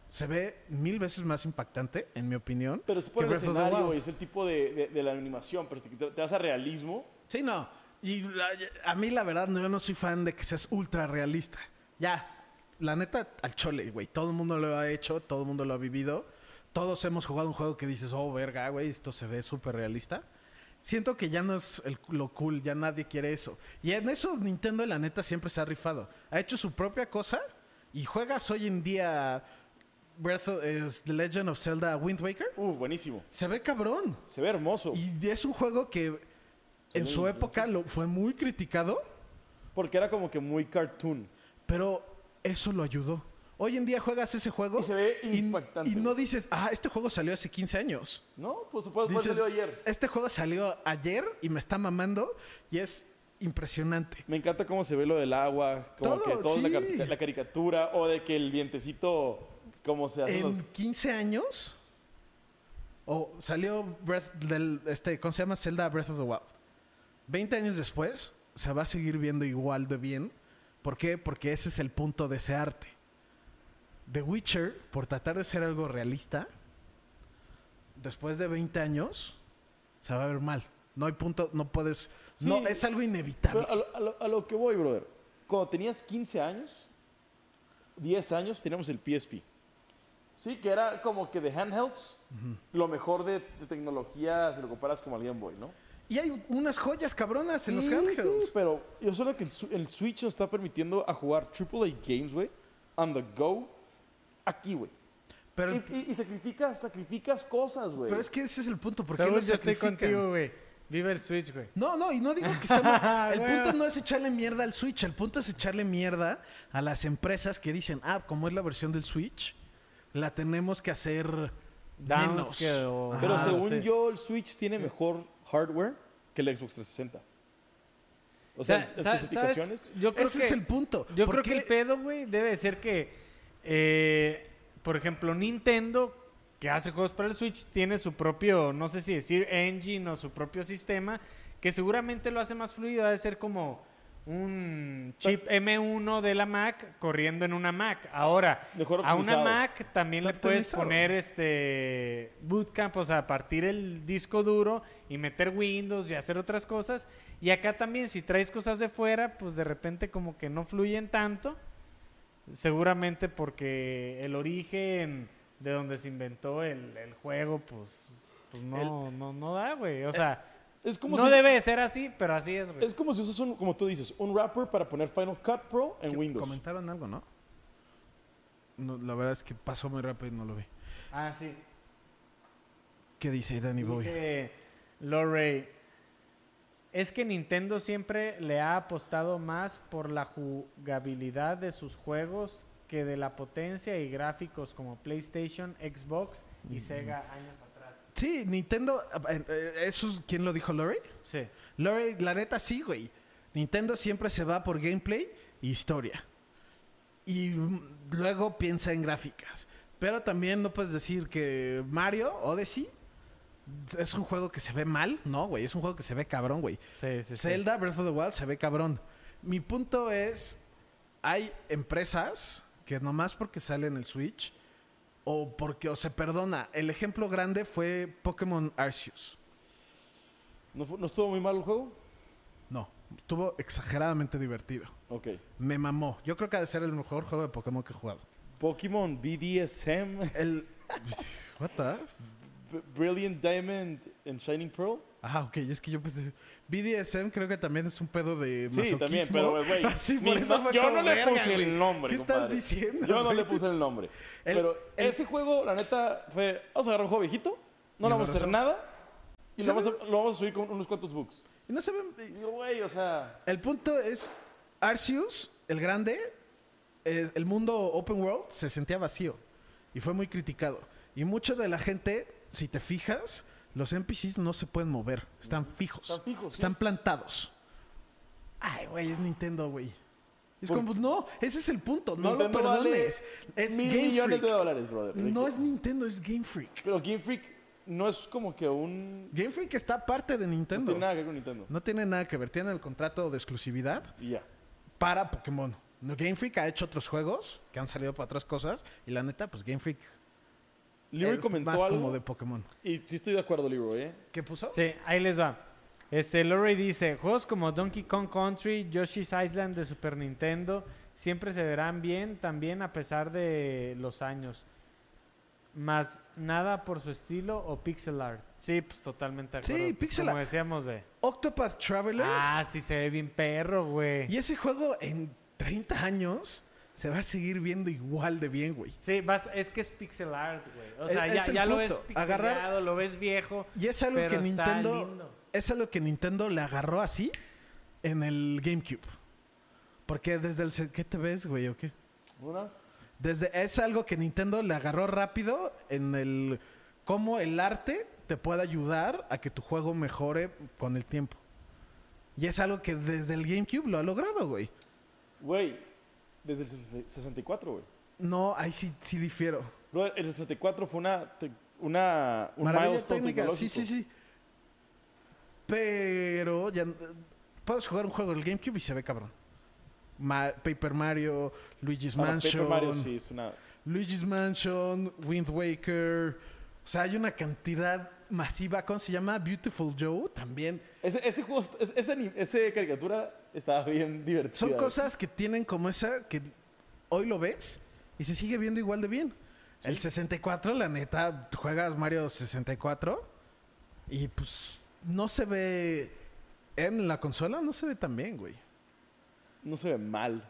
se ve mil veces más impactante, en mi opinión. pero es por que el escenario y es el tipo de, de- de la animación. Pero te, te das a realismo. Sí, no. Y la- a mí, la verdad, yo no soy fan de que seas ultra realista. Ya, la neta, al chole, güey. Todo el mundo lo ha hecho, todo el mundo lo ha vivido. Todos hemos jugado un juego que dices, oh, verga, güey, esto se ve súper realista. Siento que ya no es el- lo cool, ya nadie quiere eso. Y en eso Nintendo, la neta, siempre se ha rifado. Ha hecho su propia cosa y juegas hoy en día Breath of es The Legend of Zelda Wind Waker. Uh, buenísimo. Se ve cabrón. Se ve hermoso. Y es un juego que en su época lo, fue muy criticado, Porque era como que muy cartoon. pero eso lo ayudó. Hoy en día juegas ese juego Y se ve impactante. y no dices, ah, este juego salió hace 15 años. ¿No? Pues Dices, salió ayer. Este juego salió ayer y me está mamando y es impresionante. Me encanta cómo se ve lo del agua, como Todo, que toda la, sí. cari- la caricatura, o de que el vientecito, como se hace En los... 15 años, o salió Breath del, este, ¿cómo se llama? Zelda Breath of the Wild. 20 años después, se va a seguir viendo igual de bien. ¿Por qué? Porque ese es el punto de ese arte. The Witcher, por tratar de ser algo realista, después de 20 años, se va a ver mal. No hay punto, no puedes... Sí. no, es algo inevitable. A lo, a lo- a lo que voy, brother. Cuando tenías 15 años, 10 años, teníamos el PSP. Sí, que era como que de handhelds, lo mejor de, de tecnología si lo comparas con el Game Boy, ¿no? Y hay unas joyas cabronas en los Sí, handhelds. sí, pero yo solo que el, Switch nos está permitiendo a jugar AAA games, güey, on the go, aquí, güey. Pero, Y, y- y sacrificas, sacrificas cosas, güey. pero es que ese es el punto. ¿Por qué Saúl, lo yo estoy contigo, güey. Vive el Switch, güey. No, no, y no digo que estemos... El punto no es echarle mierda al Switch, el punto es echarle mierda a las empresas que dicen, ah, como es la versión del Switch, la tenemos que hacer downs Menos. que... Pero Ajá, según sí. yo, el Switch tiene mejor hardware que el Xbox 360. O sea, especificaciones. ¿sabes? Yo creo Ese que... es el punto. Yo ¿Por creo que el pedo, güey, debe ser que, eh, por ejemplo, Nintendo, que hace juegos para el Switch, tiene su propio, no sé si decir engine o su propio sistema, que seguramente lo hace más fluido, ha de ser como un chip M1 de la Mac corriendo en una Mac. Ahora, Mejor a una. Mac también le puedes poner este bootcamp, o sea, partir el disco duro y meter Windows y hacer otras cosas. Y acá también, si traes cosas de fuera, pues de repente como que no fluyen tanto. Seguramente porque el origen de donde se inventó el, el juego, pues, pues no, no, no da, güey. O sea, Es como no si, debe de ser así, pero así es, güey. Es como si usas un, como tú dices, un wrapper para poner Final Cut Pro en Que Windows. Comentaron algo, ¿no? No, La verdad es que pasó muy rápido y no lo vi. Ah, sí. ¿Qué dice Danny Boy? Dice Lorray, es que Nintendo siempre le ha apostado más por la jugabilidad de sus juegos que de la potencia y gráficos como PlayStation, Xbox y Sega años atrás. Sí, Nintendo. eh, eh, ¿Eso es quién lo dijo, Lori? Sí. Lori, la neta sí, güey. Nintendo siempre se va por gameplay y historia. Y luego piensa en gráficas. Pero también no puedes decir que Mario Odyssey es un juego que se ve mal. No, güey. Es un juego que se ve cabrón, güey. Sí, sí, sí. Zelda Breath of the Wild se ve cabrón. Mi punto es, hay empresas que nomás porque sale en el Switch o porque o se perdona. El ejemplo grande fue Pokémon Arceus. ¿No, ¿No estuvo muy mal el juego? No, estuvo exageradamente divertido. Ok. Me mamó. Yo creo que ha de ser el mejor juego de Pokémon que he jugado. Pokémon BDSM, El What the? Brilliant Diamond and Shining Pearl. Ah, ok, es que yo pensé BDSM creo que también es un pedo de Sí, masoquismo. también, pero güey. Así ni por eso no- yo no le "Verga, puse el nombre. ¿Qué estás compadre. diciendo? Yo no güey?" le puse el nombre. El- pero el- ese juego, la neta, fue. Vamos a agarrar un juego viejito. No le vamos a hacer lo nada. Y lo vamos, a, lo vamos a subir con unos cuantos bugs. Y no se ve Digo, güey, o sea. El punto es, Arceus, el grande, es- el mundo open world se sentía vacío y fue muy criticado. Y mucho de la gente, si te fijas, los NPCs no se pueden mover, están fijos, Están fijos, están sí. plantados. Ay, güey, es Nintendo, güey. Es Por- como, no, ese es el punto, no Nintendo lo vale perdones. Es mil Game millones Freak. de dólares, brother. No es Nintendo, es Game Freak. Pero Game Freak no es como que un. Game Freak está parte de No Nintendo. tiene nada que ver con Nintendo. No tiene nada que ver, tiene el contrato de exclusividad Y ya. para Pokémon. No, Game Freak ha hecho otros juegos que han salido para otras cosas y la neta, pues Game Freak Leroy es comentó más algo. como de Pokémon. Y sí estoy de acuerdo, Leroy, ¿eh? ¿Qué puso? Sí, ahí les va. Este, Lorray dice, juegos como Donkey Kong Country, Yoshi's Island de Super Nintendo siempre se verán bien también a pesar de los años. Más nada por su estilo o pixel art. Sí, pues totalmente de Sí, acuerdo. Pues, pixel Como art. decíamos de... Octopath Traveler. Ah, sí se ve bien perro, güey. Y ese juego en 30 años se va a seguir viendo igual de bien, güey. Sí, vas, es que es pixel art, güey. O Es- sea, ya, es el ya lo ves pixelado, Agarrar- lo ves viejo. Y es algo Pero que Nintendo es algo que Nintendo le agarró así en el GameCube. Porque desde el ¿qué te ves, güey, o qué? ¿Una? Desde es algo que Nintendo le agarró rápido en el cómo el arte te puede ayudar a que tu juego mejore con el tiempo. Y es algo que desde el GameCube lo ha logrado, güey. Güey, desde el 60 64, güey. No, ahí sí, sí difiero. El 64 fue una, una un Maravilla técnica, sí, sí, sí. Pero ya puedes jugar un juego del GameCube y se ve cabrón. Ma- Paper Mario, Luigi's Mansion, Paper Mario sí es una... Luigi's Mansion, Wind Waker. O sea, hay una cantidad masiva. ¿Cómo se llama? Beautiful Joe también. Ese, ese juego, ese, ese, ese caricatura estaba bien divertido. Son cosas que tienen como esa que hoy lo ves y se sigue viendo igual de bien. El 64, la neta, juegas Mario 64 y pues no se ve en la consola, no se ve tan bien, güey. No se ve mal.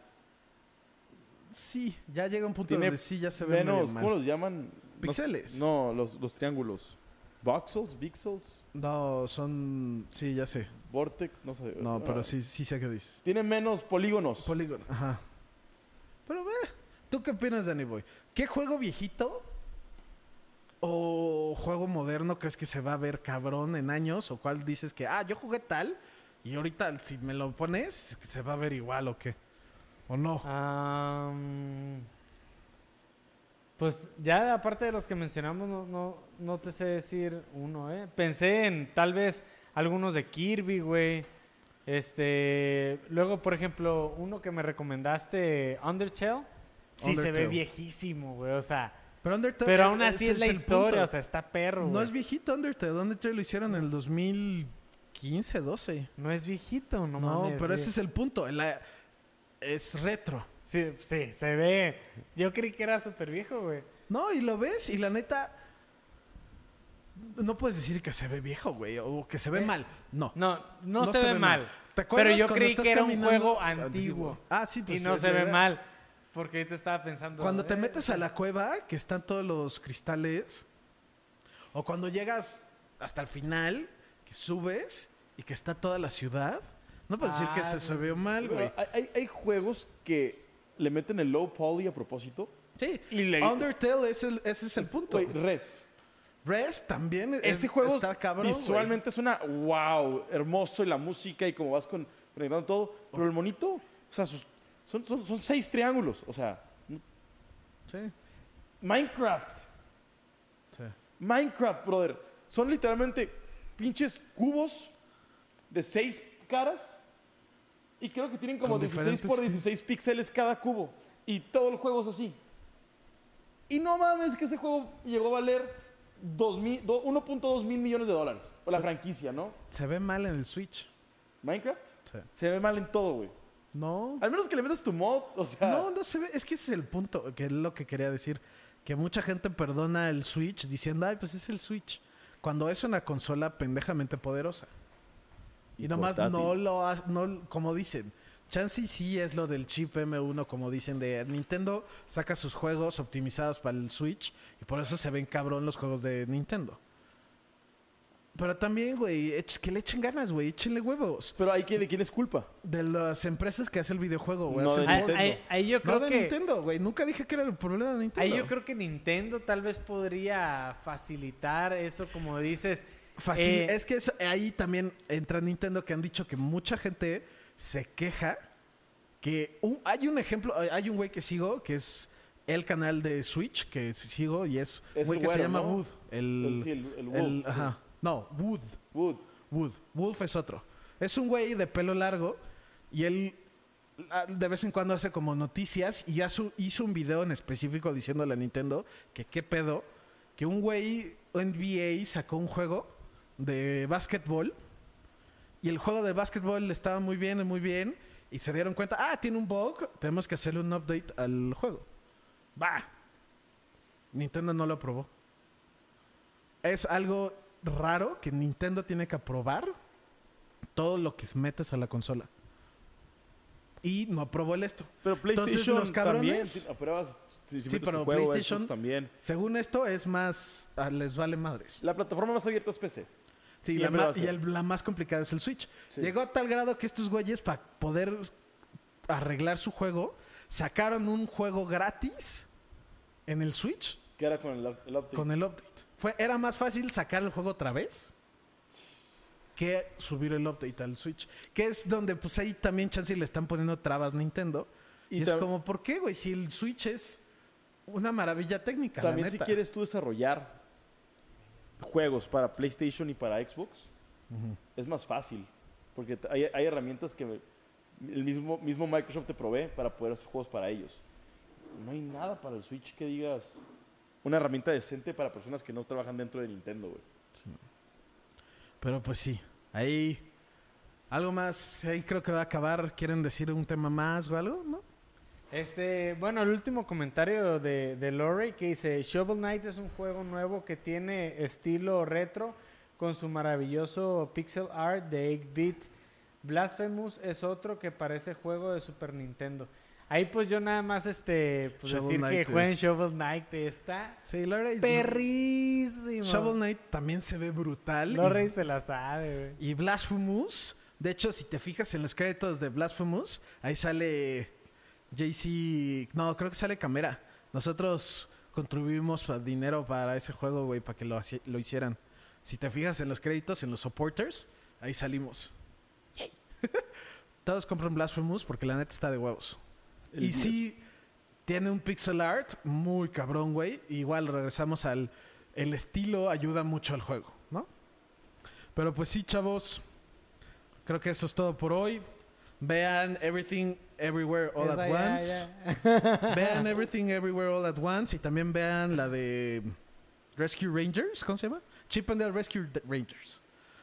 Sí, ya llega un punto Tiene donde sí ya se ve Menos, medio mal. ¿cómo los llaman? No- Píxeles. No, los, los triángulos. Voxels, Pixels, No, son sí, ya sé. Vortex, no sé. No, Ah. pero sí sí sé qué dices. Tiene menos polígonos. Polígono, ajá. Pero ve, ¿tú qué opinas, Danny Boy? ¿Qué juego viejito o juego moderno crees que se va a ver cabrón en años? ¿O cuál dices que, ah, yo jugué tal y ahorita si me lo pones, se va a ver igual o qué? ¿O no? Am, pues ya aparte de los que mencionamos, no, no, no te sé decir uno, ¿eh? Pensé en tal vez algunos de Kirby, güey. Este, luego, por ejemplo, uno que me recomendaste, Undertale. Sí, se ve viejísimo, güey. O sea, Pero Undertale... pero aún así es la historia, punto. o sea, está perro, No güey. es viejito Undertale. Undertale lo hicieron en el 2015, 12. No es viejito, no, No, mames, pero sí. ese es el punto. la- es retro. Sí, sí, se ve. Yo creí que era súper viejo, güey. No, y lo ves y la neta... No puedes decir que se ve viejo, güey, o que se ve Eh, mal. No. No, no, se, ve mal. ¿Te acuerdas Pero yo cuando creí que era un juego antiguo. Ah, sí, pues y no se ve verdad. mal. Porque ahorita estaba pensando. Cuando te eh, metes a la cueva, que están todos los cristales, o cuando llegas hasta el final, que subes y que está toda la ciudad, no puedes decir que Ah, se, se vio mal, güey. hay, hay- hay juegos que le meten el low poly a propósito. Sí, Y le- Undertale es el- ese es el punto. Res. Res también es- Ese juego está cabrón, güey. visualmente es una wow, hermoso y la música y como vas con, conectando todo. Pero el monito, o sea, sus- son, son, son seis triángulos. O sea, Sí, Minecraft. sí. Minecraft, brother. Son literalmente pinches cubos de seis caras. Y creo que tienen como Con 16 diferentes por skins. 16 píxeles cada cubo. Y todo el juego es así. Y no mames que ese juego llegó a valer dos mil- do- 1.2 mil millones de dólares. O la franquicia, ¿no? Se ve mal en el Switch. Minecraft. Sí. Se ve mal en todo, güey. No. Al menos que le metas tu mod, o sea... No, no se ve. Es que ese es el punto, que es lo que quería decir. Que mucha gente perdona el Switch diciendo, ay, pues es el Switch. Cuando es una consola pendejamente poderosa. Y, nomás portátil. no lo ha- no como dicen. Chance y sí es lo del chip M1, como dicen de Nintendo, saca sus juegos optimizados para el Switch y por eso se ven cabrón los juegos de Nintendo. Pero también, güey, que le echen ganas, güey, échenle huevos. Pero hay que, ¿de quién es culpa? De las empresas que hacen el videojuego, güey. No de Ahí, Nintendo. ahí- ahí yo no creo de que. Nintendo, güey. Nunca dije que era el problema de Nintendo. Ahí yo creo que Nintendo tal vez podría facilitar eso, como dices. Fácil. eh, es que es- ahí también entra Nintendo que han dicho que mucha gente se queja que un- hay un ejemplo, hay- un güey que sigo que es el canal de Switch que sigo y es un güey que se llama ¿no? Wood. El, El- sí, el- el el- Wolf, sí. ajá. No, Wood. Wood. Wood. Wolf es otro. Es un güey de pelo largo y él ah, de vez en cuando hace como noticias y ya su- hizo un video en específico diciéndole a Nintendo que qué pedo, que un güey NBA sacó un juego de básquetbol y el juego de básquetbol estaba muy bien, muy bien y se dieron cuenta, ah, tiene un bug, tenemos que hacerle un update al juego. Va. Nintendo no lo aprobó. Es algo raro que Nintendo tiene que aprobar todo lo que metes a la consola. Y no aprobó el esto. Pero Entonces, PlayStation los cabrones- también. si apruebas- si Sí, tu pero juego, PlayStation- también. Según esto es más... ah, les vale madres. La plataforma más abierta es PC. Sí, la, ma- y el- la más complicada es el Switch. Sí. Llegó a tal grado que estos güeyes, para poder arreglar su juego, sacaron un juego gratis en el Switch Que era con el, up- el update. con el update. Fue, era más fácil sacar el juego otra vez que subir el update al Switch. Que es donde pues ahí también chance le están poniendo trabas Nintendo. Y, Y es tam- como, ¿por qué, güey? Si el Switch es una maravilla técnica, la También si quieres tú desarrollar juegos para PlayStation y para Xbox, es más fácil. Porque hay, hay herramientas que el mismo, mismo Microsoft te provee para poder hacer juegos para ellos. No hay nada para el Switch que digas una herramienta decente para personas que no trabajan dentro de Nintendo, güey. Pero pues sí, ahí... Algo más, ahí creo que va a acabar. ¿Quieren decir un tema más o algo? ¿No? Este, bueno, el último comentario de, de Lori que dice, Shovel Knight es un juego nuevo que tiene estilo retro con su maravilloso pixel art de 8-bit. Blasphemous es otro que parece juego de Super Nintendo. Ahí pues yo nada más este, pues decir Knight que jueguen es- Shovel Knight está Sí, Lorray... perrísimo. Shovel Knight también se ve brutal. y- Lori se la sabe. Y Blasphemous, de hecho, si te fijas en los créditos de Blasphemous, ahí sale JC, no, creo que sale Camera. Nosotros contribuimos dinero para ese juego, güey, para que lo, lo hicieran. Si te fijas en los créditos, en los supporters, ahí salimos. Yay. Todos compran Blasphemous porque la neta está de huevos. El y sí, tiene un pixel art muy cabrón, güey. Igual regresamos al... El estilo ayuda mucho al juego, ¿no? Pero pues sí, chavos. Creo que eso es todo por hoy. Vean Everything Everywhere All Esa at Once. Vean Everything Everywhere All at Once. Y también vean la de Rescue Rangers. ¿Cómo se llama? Chip and Dale Rescue Rangers.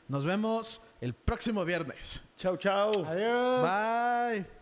Nos vemos el próximo viernes. Chao, chao. Adiós. Bye.